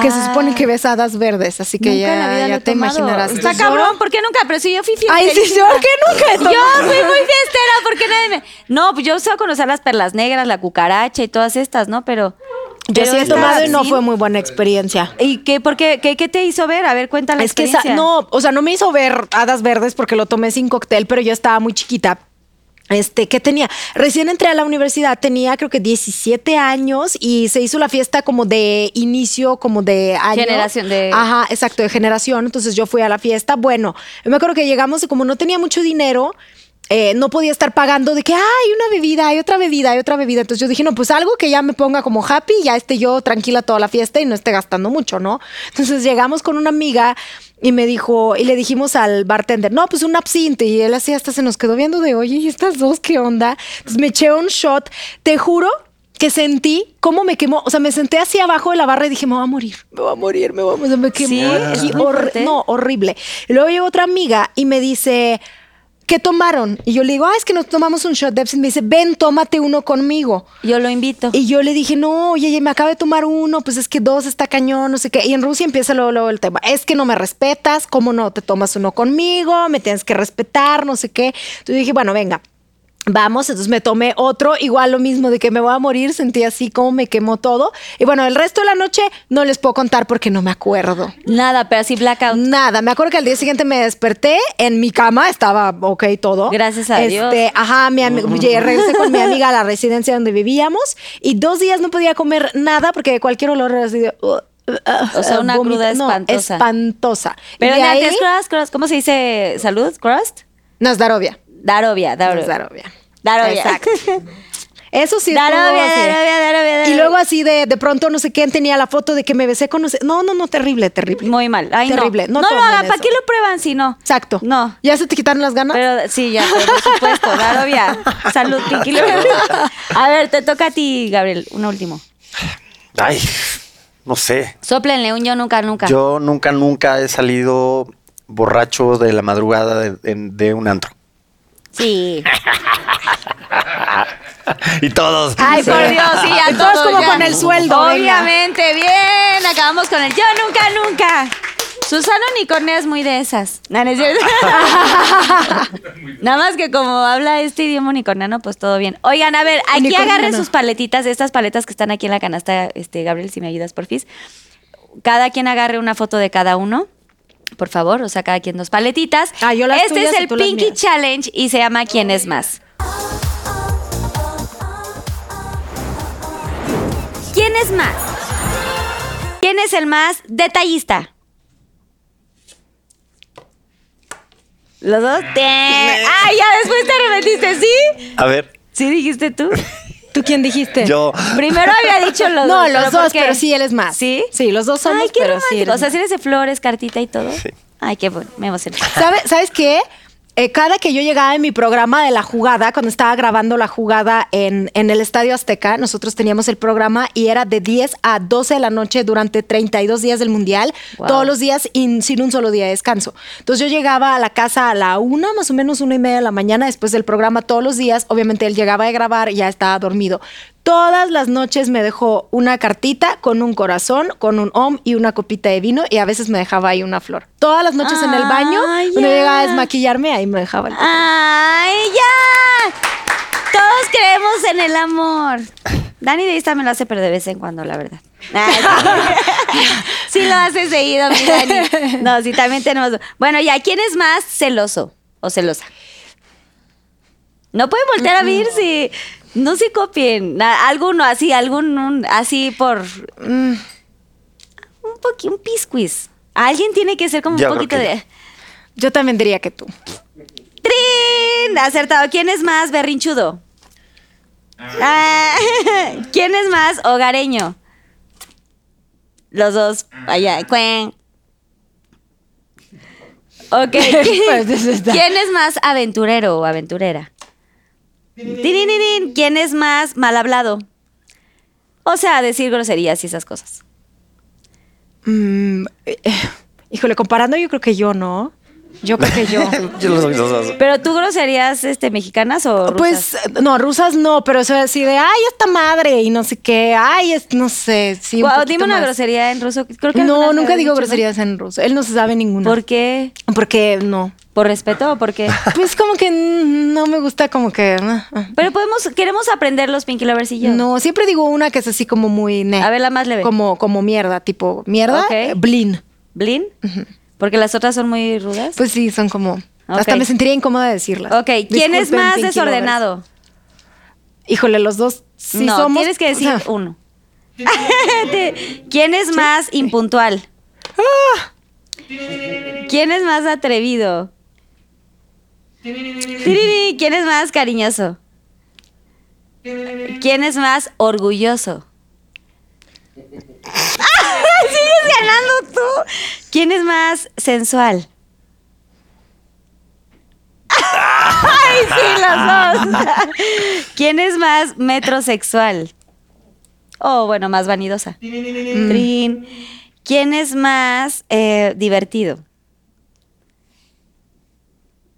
que se supone que ves hadas verdes, así que Nunca ya, ya te tomado. imaginarás. Está yo- cabrón, ¿por qué nunca? Pero si yo fui Ay, sí. ¿por qué nunca he tomado? Yo fui muy fiestera, ¿por qué nadie me...? No, pues yo sé conocer las perlas negras, la cucaracha y todas estas, ¿no? Pero... Yo sí he tomado y no fue muy buena experiencia. ¿Y qué, por qué, qué, qué te hizo ver? A ver, cuéntame Es que esa- no, o sea, no me hizo ver hadas verdes porque lo tomé sin cóctel, pero yo estaba muy chiquita. Este, ¿qué tenía? Recién entré a la universidad, tenía creo que 17 años y se hizo la fiesta como de inicio, como de año. Generación de- Ajá, exacto, de generación. Entonces yo fui a la fiesta. Bueno, yo me acuerdo que llegamos y como no tenía mucho dinero, eh, no podía estar pagando de que hay una bebida, hay otra bebida, hay otra bebida. Entonces yo dije, no, pues algo que ya me ponga como happy, ya esté yo tranquila toda la fiesta y no esté gastando mucho, ¿no? Entonces llegamos con una amiga y me dijo, y le dijimos al bartender, no, pues un absinte. Y él así hasta se nos quedó viendo de, oye, ¿y estas dos qué onda? Entonces me eché un shot. Te juro que sentí cómo me quemó. O sea, me senté así abajo de la barra y dije, me voy a morir, me voy a morir, me voy a morir. Me quemó. Sí, Y es muy hor- fuerte. no, horrible. Y luego llegó otra amiga y me dice, ¿qué tomaron? Y yo le digo, ah, es que nos tomamos un shot de. Me dice, ven, tómate uno conmigo. Yo lo invito. Y yo le dije, no, oye, me acabo de tomar uno, pues es que dos está cañón, no sé qué. Y en Rusia empieza luego, luego el tema. Es que no me respetas, ¿cómo no te tomas uno conmigo? Me tienes que respetar, no sé qué. Entonces dije, bueno, venga. Vamos, entonces me tomé otro, igual lo mismo de que me voy a morir, sentí así como me quemó todo. Y bueno, el resto de la noche no les puedo contar porque no me acuerdo. Nada, pero así blackout. Nada, me acuerdo que al día siguiente me desperté en mi cama, estaba ok todo. Gracias a Dios. Este, Ajá, mi regresé con mi amiga a la residencia donde vivíamos y dos días no podía comer nada porque cualquier olor era así de... uh, uh, uh, O sea, una vómito. cruda No, espantosa. Pero de de ahí, antes, crust, crust, ¿cómo se dice salud? Crust? Nazdarovia. Darovia, Darovia. Nazdarovia. Darovia. Exacto. Eso sí estuvo Darovia. Darovia, Darovia, Y Darovia. luego así de, de pronto no sé quién tenía la foto de que me besé con... no sé- No, no, no, terrible, terrible. Muy mal. Ay, no. Terrible. No No, lo tomen hagan. ¿Para qué lo prueban si no? Exacto. No. ¿Ya se te quitaron las ganas? Pero sí, ya, pero por supuesto. Darovia. Salud, Pinky. A ver, te toca a ti, Gabriel. Un último. Ay, no sé. Sóplenle un yo nunca, nunca. Yo nunca, nunca he salido borracho de la madrugada de, de un antro. Sí. y todos. Ay, por Dios, sí, Y todos todos como ya. con el sueldo, venga. Obviamente, bien. Acabamos con el yo nunca, nunca. Susana Unicornia es muy de esas. No, no es cierto. Nada más que como habla este idioma unicorniano, pues todo bien. Oigan, a ver, aquí agarren sus paletitas, estas paletas que están aquí en la canasta, este, Gabriel, si me ayudas, porfis. Cada quien agarre una foto de cada uno. Por favor, o sea, cada quien dos paletitas. Ah, yo las este tuyas es y el tú las Pinky mías. Challenge y se llama ¿Quién es más? ¿Quién es más? ¿Quién es el más detallista? ¿Los dos? Te- Ah, ya después te arrepentiste, ¿sí? A ver, ¿Sí dijiste tú? ¿Tú quién dijiste? yo. Primero había dicho los No, dos. los ¿pero por dos, pero sí, él es más. ¿Sí? Sí, los dos somos, Ay, qué pero sí. o sea, si eres de flores, cartita y todo. Sí. Ay, qué bueno, me emocioné. ¿Sabe- ¿Sabes qué? Eh, cada que yo llegaba en mi programa de la jugada, cuando estaba grabando la jugada en, en el Estadio Azteca, nosotros teníamos el programa y era de 10 a 12 de la noche durante 32 días del Mundial, Wow. todos los días y sin un solo día de descanso. Entonces yo llegaba a la casa a la una, más o menos una y media de la mañana después del programa todos los días. Obviamente él llegaba de grabar y ya estaba dormido. Todas las noches me dejó una cartita con un corazón, con un om y una copita de vino y a veces me dejaba ahí una flor. Todas las noches en el baño, Ay, cuando llegaba a desmaquillarme, ahí me dejaba el ¡Ay, ya! Todos creemos en el amor. Dani de esta me lo hace, pero de vez en cuando, la verdad. Sí. Lo hace seguido, mi Dani. No, sí, también tenemos... Bueno, ya, ¿quién es más celoso o celosa? No pueden voltear a ver si... No se copien. Na- Alguno así, algún... un- así por... mm, un poquito, un pisquis. Alguien tiene que ser como Yo un poquito que de... Yo también diría que tú. ¡Trin! Acertado. ¿Quién es más berrinchudo? Ah, ¿Quién es más hogareño? Los dos. Allá. Cuen. Ok. Pues. ¿Quién es más aventurero o aventurera? ¿Quién es más mal hablado? O sea, decir groserías y esas cosas. Mm, eh, eh, híjole, comparando yo creo que yo, ¿no? Yo creo que yo. ¿Pero tú groserías este, mexicanas o rusas? Pues no, rusas no, pero eso así de, ay, esta madre y no sé qué, ay, es, no sé, sí. un dime una más. grosería en ruso. Creo que alguna No, nunca digo dicho, ¿no? groserías en ruso. Él no se sabe ninguna. ¿Por qué? Porque no. ¿Por respeto o por qué? Pues como que no me gusta como que... ah, ah. Pero podemos, queremos aprender los Pinky Lovers y yo. No, siempre digo una que es así como muy... ne, A ver, la más leve. Como, como mierda, tipo mierda, eh, blin. ¿Blin? Porque las otras son muy rudas. Pues sí, son como... Hasta me sentiría incómoda de decirlas. Ok, ¿quién es más Pinky desordenado? Lovers. Híjole, los dos sí no, somos. tienes que decir o sea, uno. ¿Quién es más impuntual? Ah. ¿Quién es más atrevido? ¿Quién es más cariñoso? ¿Quién es más orgulloso? ¡Ah! ¡Sigues ganando tú! ¿Quién es más sensual? ¡Ay, sí, los dos! ¿Quién es más metrosexual? O, bueno, más vanidosa. ¿Quién es más eh, divertido?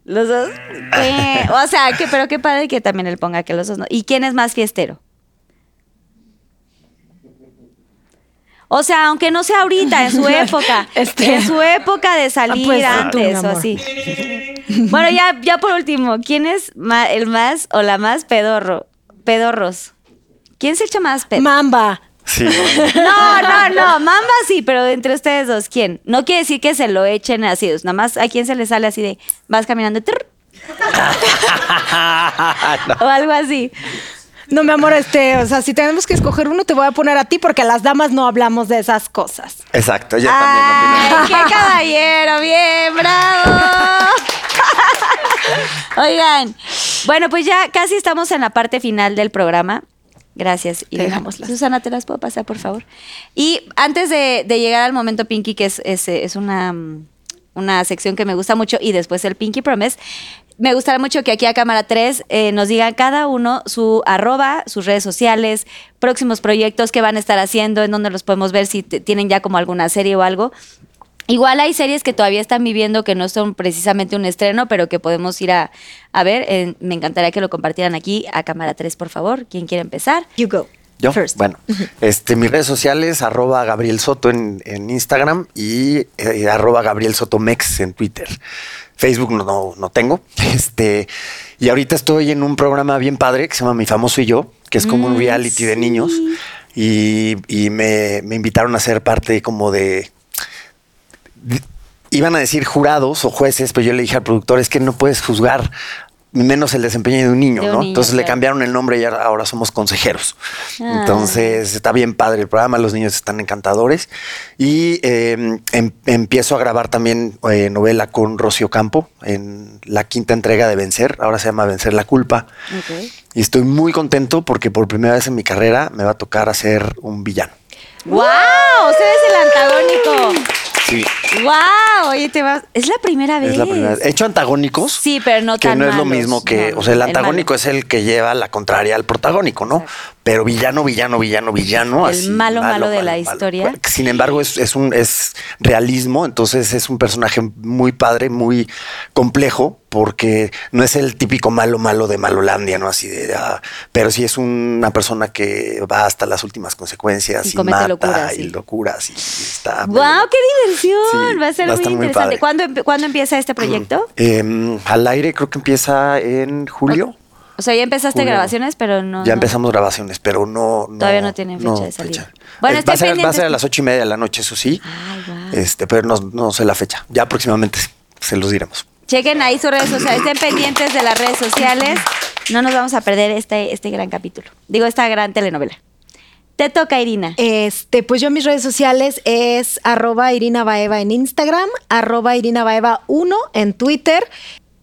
Los dos. Eh, o sea, que, pero qué padre que también él ponga que los dos no. ¿Y quién es más fiestero? O sea, aunque no sea ahorita, en su época. Este. En su época de salir pues, tú, mi antes o así. Bueno, ya, ya por último, ¿quién es el más o la más pedorro? Pedorros. ¿Quién se echa más pedo? Mamba. Sí. No, no, no, Mamba sí, pero entre ustedes dos, ¿quién? No quiere decir que se lo echen así, nada más a quién se le sale así de, vas caminando trrr, o algo así. No, mi amor, este, o sea, si tenemos que escoger uno, te voy a poner a ti porque las damas no hablamos de esas cosas. Exacto, ¡Ay, también opina. qué caballero! ¡Bien, bravo! Oigan, bueno, pues ya casi estamos en la parte final del programa. Gracias. Irene. dejámoslas. Susana, ¿te las puedo pasar, por favor? Y antes de, de llegar al momento Pinky, que es, es, es una, una sección que me gusta mucho, y después el Pinky Promise, me gustaría mucho que aquí a Cámara 3 eh, nos digan cada uno su arroba, sus redes sociales, próximos proyectos que van a estar haciendo, en donde los podemos ver, si te- tienen ya como alguna serie o algo. Igual hay series que todavía están viviendo que no son precisamente un estreno, pero que podemos ir a, a ver. Eh, me encantaría que lo compartieran aquí a cámara 3, por favor. ¿Quién quiere empezar? You go. Yo, First. bueno, este, mis redes sociales, arroba Gabriel Soto en, en Instagram y eh, arroba Gabriel Soto Mex en Twitter. Facebook no, no, no tengo. Este, y ahorita estoy en un programa bien padre que se llama Mi Famoso y Yo, que es como un Mm, reality de niños. Y, y me, me invitaron a ser parte como de- Iban a decir jurados o jueces, pero yo le dije al productor, es que no puedes juzgar menos el desempeño de un niño, De un ¿no? niño, Entonces le cambiaron el nombre y ahora- somos consejeros. Ah. Entonces está bien padre el programa, los niños están encantadores. Y eh, em- empiezo a grabar también eh, novela con Rocío Campo en la quinta entrega de Vencer, ahora se llama Vencer la culpa. Y estoy muy contento porque por primera vez en mi carrera me va a tocar hacer un villano. ¡Wow! Usted es el antagónico. Sí, ¡Wow! Oye, te vas. Es la primera vez. es la primera vez. He hecho antagónicos. Sí, pero no que tan no es lo mismo que, No, o sea, el antagónico es el que lleva la contraria al protagónico, ¿no? Pero villano, villano, villano, villano. El malo, malo de la historia. Sin embargo, es, es un es realismo, entonces es un personaje muy padre, muy complejo, porque no es el típico malo, malo de Malolandia, ¿no? Así de, ah, pero sí es una persona que va hasta las últimas consecuencias Y y, mata locuras, y sí. locuras y, y está. ¡Wow! ¡Qué diversión! Sí, va a ser va a muy interesante. ¿Cuándo, cuándo empieza este proyecto? Em, al aire creo que empieza en julio. O sea, ya empezaste Julio. grabaciones, pero no. Ya no. empezamos grabaciones, pero no. Todavía no tienen fecha de salida. Bueno, Eh, va, a ser, va a pendientes. ser a las ocho y media de la noche, eso sí. Ay. Este, pero no, no sé la fecha. Ya próximamente se los diremos. Chequen ahí sus redes sociales, estén pendientes de las redes sociales. No nos vamos a perder este, este gran capítulo. Digo, esta gran telenovela. Te toca, Irina. Este, pues yo en mis redes sociales es arroba Irina Baeva en Instagram, arroba Irina Baeva 1 en Twitter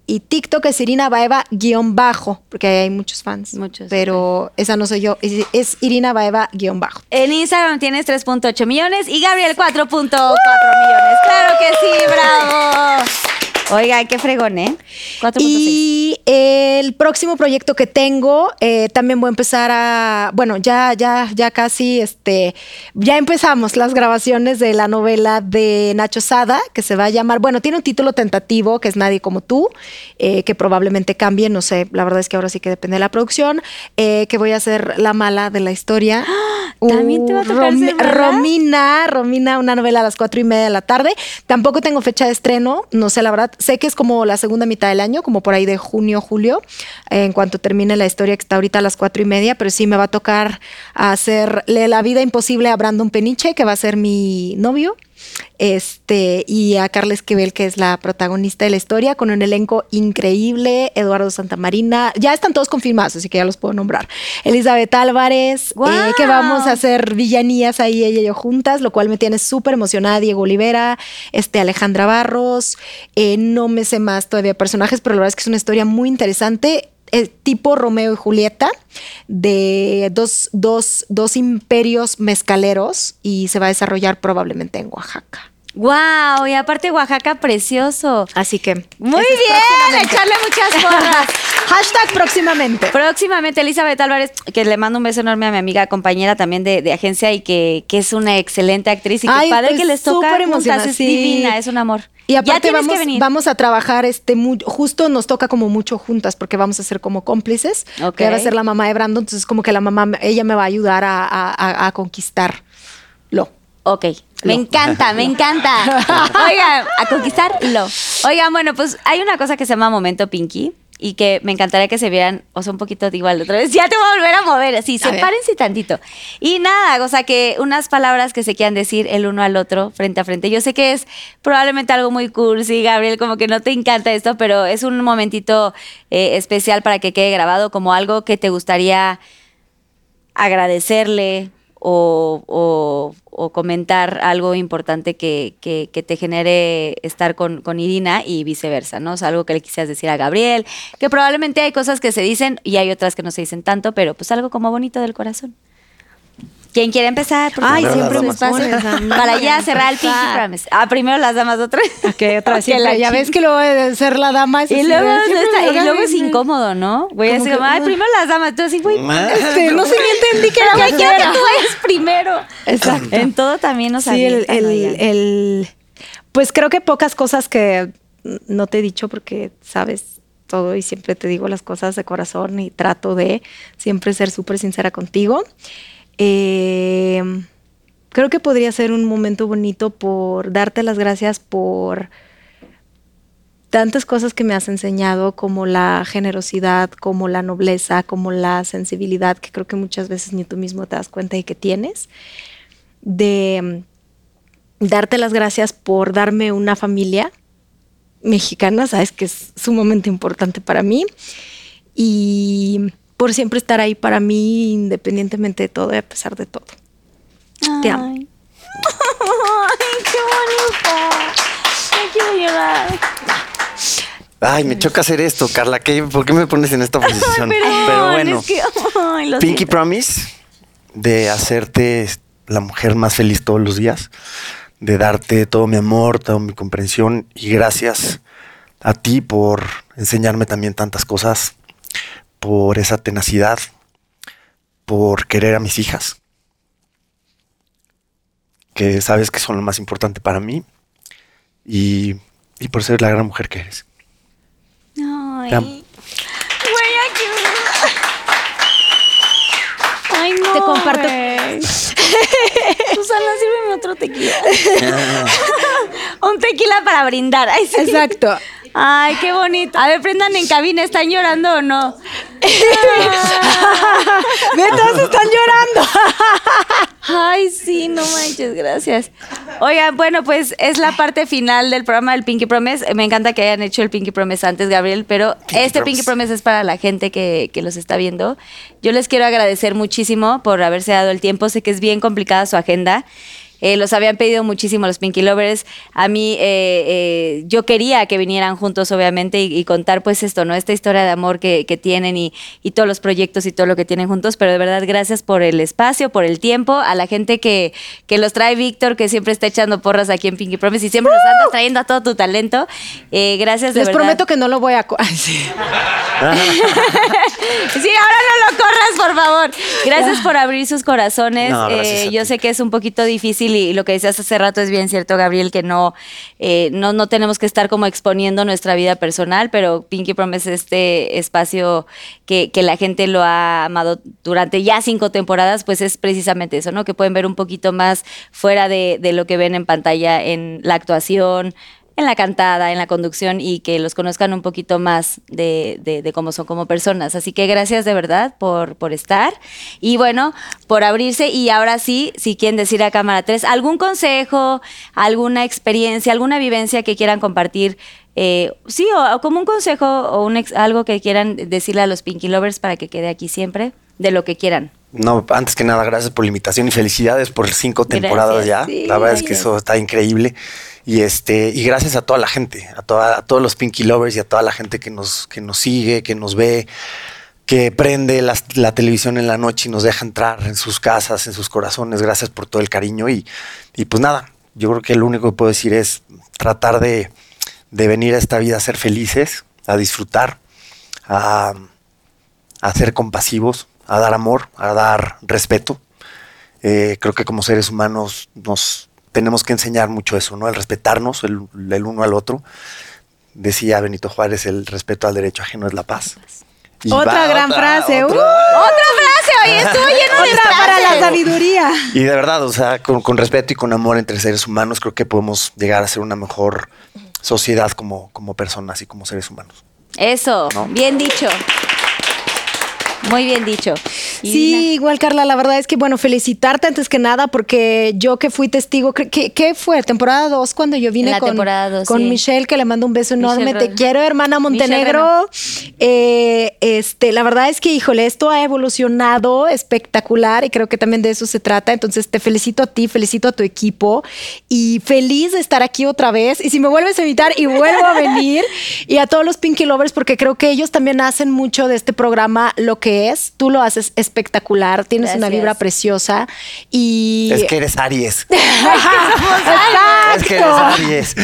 y TikTok es Irina Baeva guion bajo, porque ahí hay muchos fans. Muchos, Pero esa no soy yo, es, es Irina Baeva guion bajo. En Instagram tienes 3.8 millones y Gabriel 4.4 millones. Claro que sí, bravo. Oiga, qué fregón, ¿eh? 4.6. Y el próximo proyecto que tengo, eh, también voy a empezar a, bueno, ya, ya, ya casi, este, ya empezamos las grabaciones de la novela de Nacho Sada, que se va a llamar, bueno, tiene un título tentativo, que es Nadie como tú, eh, que probablemente cambie, no sé, la verdad es que ahora sí que depende de la producción, eh, que voy a ser la mala de la historia. ¿También te va a tocar ser mala? Romina, Romina, una novela a las cuatro y media de la tarde. Tampoco tengo fecha de estreno, no sé, la verdad. Sé que es como la segunda mitad del año, como por ahí de junio, julio, en cuanto termine la historia que está ahorita a las cuatro y media, pero sí me va a tocar hacerle la vida imposible a Brandon Peniche, que va a ser mi novio. Este, y a Carla Esquivel, que es la protagonista de la historia, con un elenco increíble, Eduardo Santamarina, ya están todos confirmados, así que ya los puedo nombrar. Elizabeth Álvarez, eh, que vamos a hacer villanías ahí ella y yo juntas, lo cual me tiene súper emocionada, Diego Olivera, este, Alejandra Barros, eh, no me sé más todavía personajes, pero la verdad es que es una historia muy interesante tipo Romeo y Julieta, de dos, dos, dos imperios mezcaleros y se va a desarrollar probablemente en Oaxaca. ¡Wow! Y aparte Oaxaca precioso. Así que. Muy bien, echarle muchas porras. Hashtag próximamente. Próximamente, Elizabeth Álvarez, que le mando un beso enorme a mi amiga, compañera también de, de agencia y que, que es una excelente actriz y que Ay, padre pues, que les toca juntas, es sí. divina, es un amor. Y aparte vamos, que venir. vamos a trabajar este mu- justo nos toca como mucho juntas porque vamos a ser como cómplices. Que va a ser la mamá de Brandon, entonces como que la mamá ella me va a ayudar a, a- conquistarlo. Ok, me encanta, me encanta. Oigan, a conquistarlo. Oigan, bueno, pues hay una cosa que se llama Momento Pinky y que me encantaría que se vieran, o sea, un poquito de igual otra vez. Ya te voy a volver a mover, así, sepárense tantito. Y nada, o sea, que unas palabras que se quieran decir el uno al otro, frente a frente. Yo sé que es probablemente algo muy cursi, Gabriel, como que no te encanta esto, pero es un momentito eh, especial para que quede grabado como algo que te gustaría agradecerle o, o- o comentar algo importante que, que- que te genere estar con, con Irina y viceversa, ¿no? O sea, algo que le quisieras decir a Gabriel, que probablemente hay cosas que se dicen y hay otras que no se dicen tanto, pero pues algo como bonito del corazón. ¿Quién quiere empezar? Por Ay, siempre me espacio. pones a mí. Para ya cerrar el Pinky Promise. Ah, primero las damas otra vez. Que otra vez la ya ves que lo de ser la dama es Y luego, está- y luego es incómodo, ¿no? Voy a Como decir, que, ay, primero las damas. Tú así, güey, Este, no sé ni entendí que era güey, quiero que tú vayas primero. Exacto. En todo también nos Sí, el, el- el- pues creo que pocas cosas que no te he dicho porque sabes todo y siempre te digo las cosas de corazón y trato de siempre ser súper sincera contigo. Eh, creo que podría ser un momento bonito por darte las gracias por tantas cosas que me has enseñado, como la generosidad, como la nobleza, como la sensibilidad, que creo que muchas veces ni tú mismo te das cuenta y que tienes de mm, darte las gracias por darme una familia mexicana, sabes que es sumamente importante para mí y por siempre estar ahí para mí independientemente de todo y a pesar de todo. Te amo. Ay. Qué bonito. Me quiero llorar. Ay, me choca hacer esto, Carla. ¿qué- ¿Por qué me pones en esta posición? Perdón, Pero bueno, es que, ay, lo Pinky siento. Promise de hacerte la mujer más feliz todos los días, de darte todo mi amor, toda mi comprensión y gracias a ti por enseñarme también tantas cosas, por esa tenacidad, por querer a mis hijas, que sabes que son lo más importante para mí y, y por ser la gran mujer que eres. Ay. Te amo. Güey, aquí. Ay, no. Te comparto-. Susana, sírveme otro tequila. Un tequila para brindar. Ay, sí. Exacto. Ay, qué bonito. A ver, prendan en cabina, ¿están llorando o no? Todos están llorando. Ay, sí, no manches, gracias. Oigan, bueno, pues es la parte final del programa del Pinky Promise. Me encanta que hayan hecho el Pinky Promise antes, Gabriel, pero Pinky este Promise. Pinky Promise es para la gente que, que los está viendo. Yo les quiero agradecer muchísimo por haberse dado el tiempo. Sé que es bien complicada su agenda. Eh, los habían pedido muchísimo los Pinky Lovers. A mí, eh, eh, yo quería que vinieran juntos, obviamente, y, y contar, pues, esto, ¿no? Esta historia de amor que, que tienen y, y todos los proyectos y todo lo que tienen juntos. Pero de verdad, gracias por el espacio, por el tiempo, a la gente que, que los trae Víctor, que siempre está echando porras aquí en Pinky Promise y siempre nos anda trayendo a todo tu talento. Eh, gracias, de Les verdad. prometo que no lo voy a. Ay, sí. Sí, ahora no lo corras, por favor. Gracias por abrir sus corazones. No, Eh, yo sé que es un poquito difícil y, lo que decías hace rato es bien cierto, Gabriel, que no, eh, no, no tenemos que estar como exponiendo nuestra vida personal, pero Pinky Promise es este espacio que, que la gente lo ha amado durante ya cinco temporadas, pues es precisamente eso, ¿no? Que pueden ver un poquito más fuera de, de lo que ven en pantalla en la actuación, en la cantada, en la conducción y que los conozcan un poquito más de, de- de cómo son como personas. Así que gracias de verdad por, por estar y bueno, por abrirse. Y ahora sí, si quieren decir a Cámara 3, algún consejo, alguna experiencia, alguna vivencia que quieran compartir. eh, sí, o, o como un consejo o un ex- algo que quieran decirle a los Pinky Lovers para que quede aquí siempre, de lo que quieran. No, antes que nada, gracias por la invitación y felicidades por cinco Gracias, temporadas ya. sí, la verdad es que eso está increíble. Y este, y gracias a toda la gente, a, toda, a todos los Pinky Lovers y a toda la gente que nos, que nos sigue, que nos ve, que prende la televisión en la noche y nos deja entrar en sus casas, en sus corazones. Gracias por todo el cariño. Y, y pues nada, yo creo que lo único que puedo decir es tratar de, de venir a esta vida a ser felices, a disfrutar, a, a ser compasivos, a dar amor, a dar respeto. Eh, creo que como seres humanos nos tenemos que enseñar mucho eso, ¿no? El respetarnos el, el uno al otro. Decía Benito Juárez, el respeto al derecho ajeno es la paz. Y Otra gran frase, otra. ¡uh! Otra frase, hoy estuvo lleno de Otra para la sabiduría. Y de verdad, o sea, con, con respeto y con amor entre seres humanos, creo que podemos llegar a ser una mejor sociedad como, como personas y como seres humanos. Eso, ¿No? bien dicho. Muy bien dicho. Y Sí, igual Carla, la verdad es que bueno, felicitarte antes que nada porque yo que fui testigo, ¿qué, qué fue? Temporada 2 cuando yo vine La con, dos, con sí. Michelle, que le mando un beso enorme. Te Ro- quiero, hermana Montenegro. Eh, este, la verdad es que, híjole, esto ha evolucionado espectacular y creo que también de eso se trata. Entonces te felicito a ti, felicito a tu equipo y feliz de estar aquí otra vez. Y si me vuelves a invitar y vuelvo a venir y a todos los Pinky Lovers, porque creo que ellos también hacen mucho de este programa lo que es. Tú lo haces espectacular, tienes una vibra preciosa y... Es que eres Aries. Exacto. Es que eres Aries.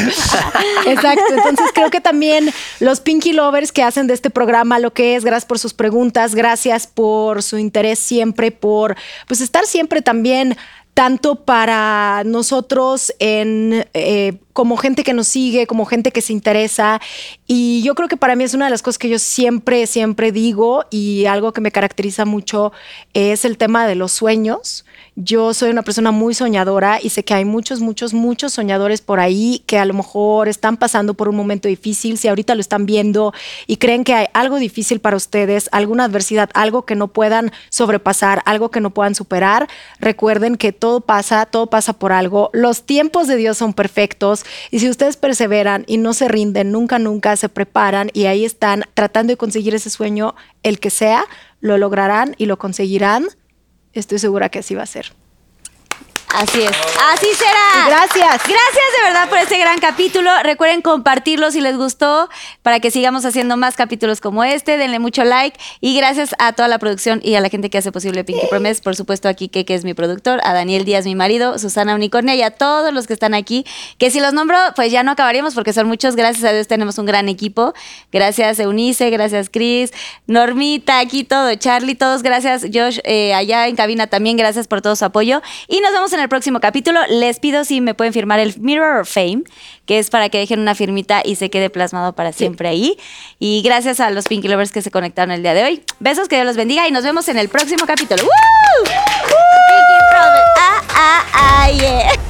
Exacto. Entonces creo que también los Pinky Lovers que hacen de este programa lo que es, gracias por sus preguntas, gracias por su interés siempre, por pues estar siempre también tanto para nosotros en eh, como gente que nos sigue, como gente que se interesa. Y yo creo que para mí es una de las cosas que yo siempre, siempre digo y algo que me caracteriza mucho es el tema de los sueños. Yo soy una persona muy soñadora y sé que hay muchos, muchos, muchos soñadores por ahí que a lo mejor están pasando por un momento difícil, si ahorita lo están viendo y creen que hay algo difícil para ustedes, alguna adversidad, algo que no puedan sobrepasar, algo que no puedan superar, recuerden que todo pasa, todo pasa por algo. Los tiempos de Dios son perfectos y si ustedes perseveran y no se rinden, nunca, nunca se preparan y ahí están tratando de conseguir ese sueño, el que sea, lo lograrán y lo conseguirán. Estoy segura que así va a ser. Así es. Así será. Gracias. Gracias de verdad por este gran capítulo. Recuerden compartirlo si les gustó para que sigamos haciendo más capítulos como este. Denle mucho like. Y gracias a toda la producción y a la gente que hace posible Pinky Promise. Por supuesto, aquí que, que es mi productor, a Daniel Díaz, mi marido, Susana Unicornia y a todos los que están aquí. Que si los nombro, pues ya no acabaríamos porque son muchos. Gracias a Dios tenemos un gran equipo. Gracias, Eunice. Gracias, Chris. Normita, aquí todo. Charlie, todos. Gracias, Josh, eh, allá en cabina también. Gracias por todo su apoyo. Y nos vemos en el próximo capítulo. Les pido si me pueden firmar el Mirror of Fame, que es para que dejen una firmita y se quede plasmado para siempre ahí. Y gracias a los Pinky Lovers que se conectaron el día de hoy. Besos, que Dios los bendiga y nos vemos en el próximo capítulo. ¡Woo! Pinky Promise. Ah, ah, ah, yeah.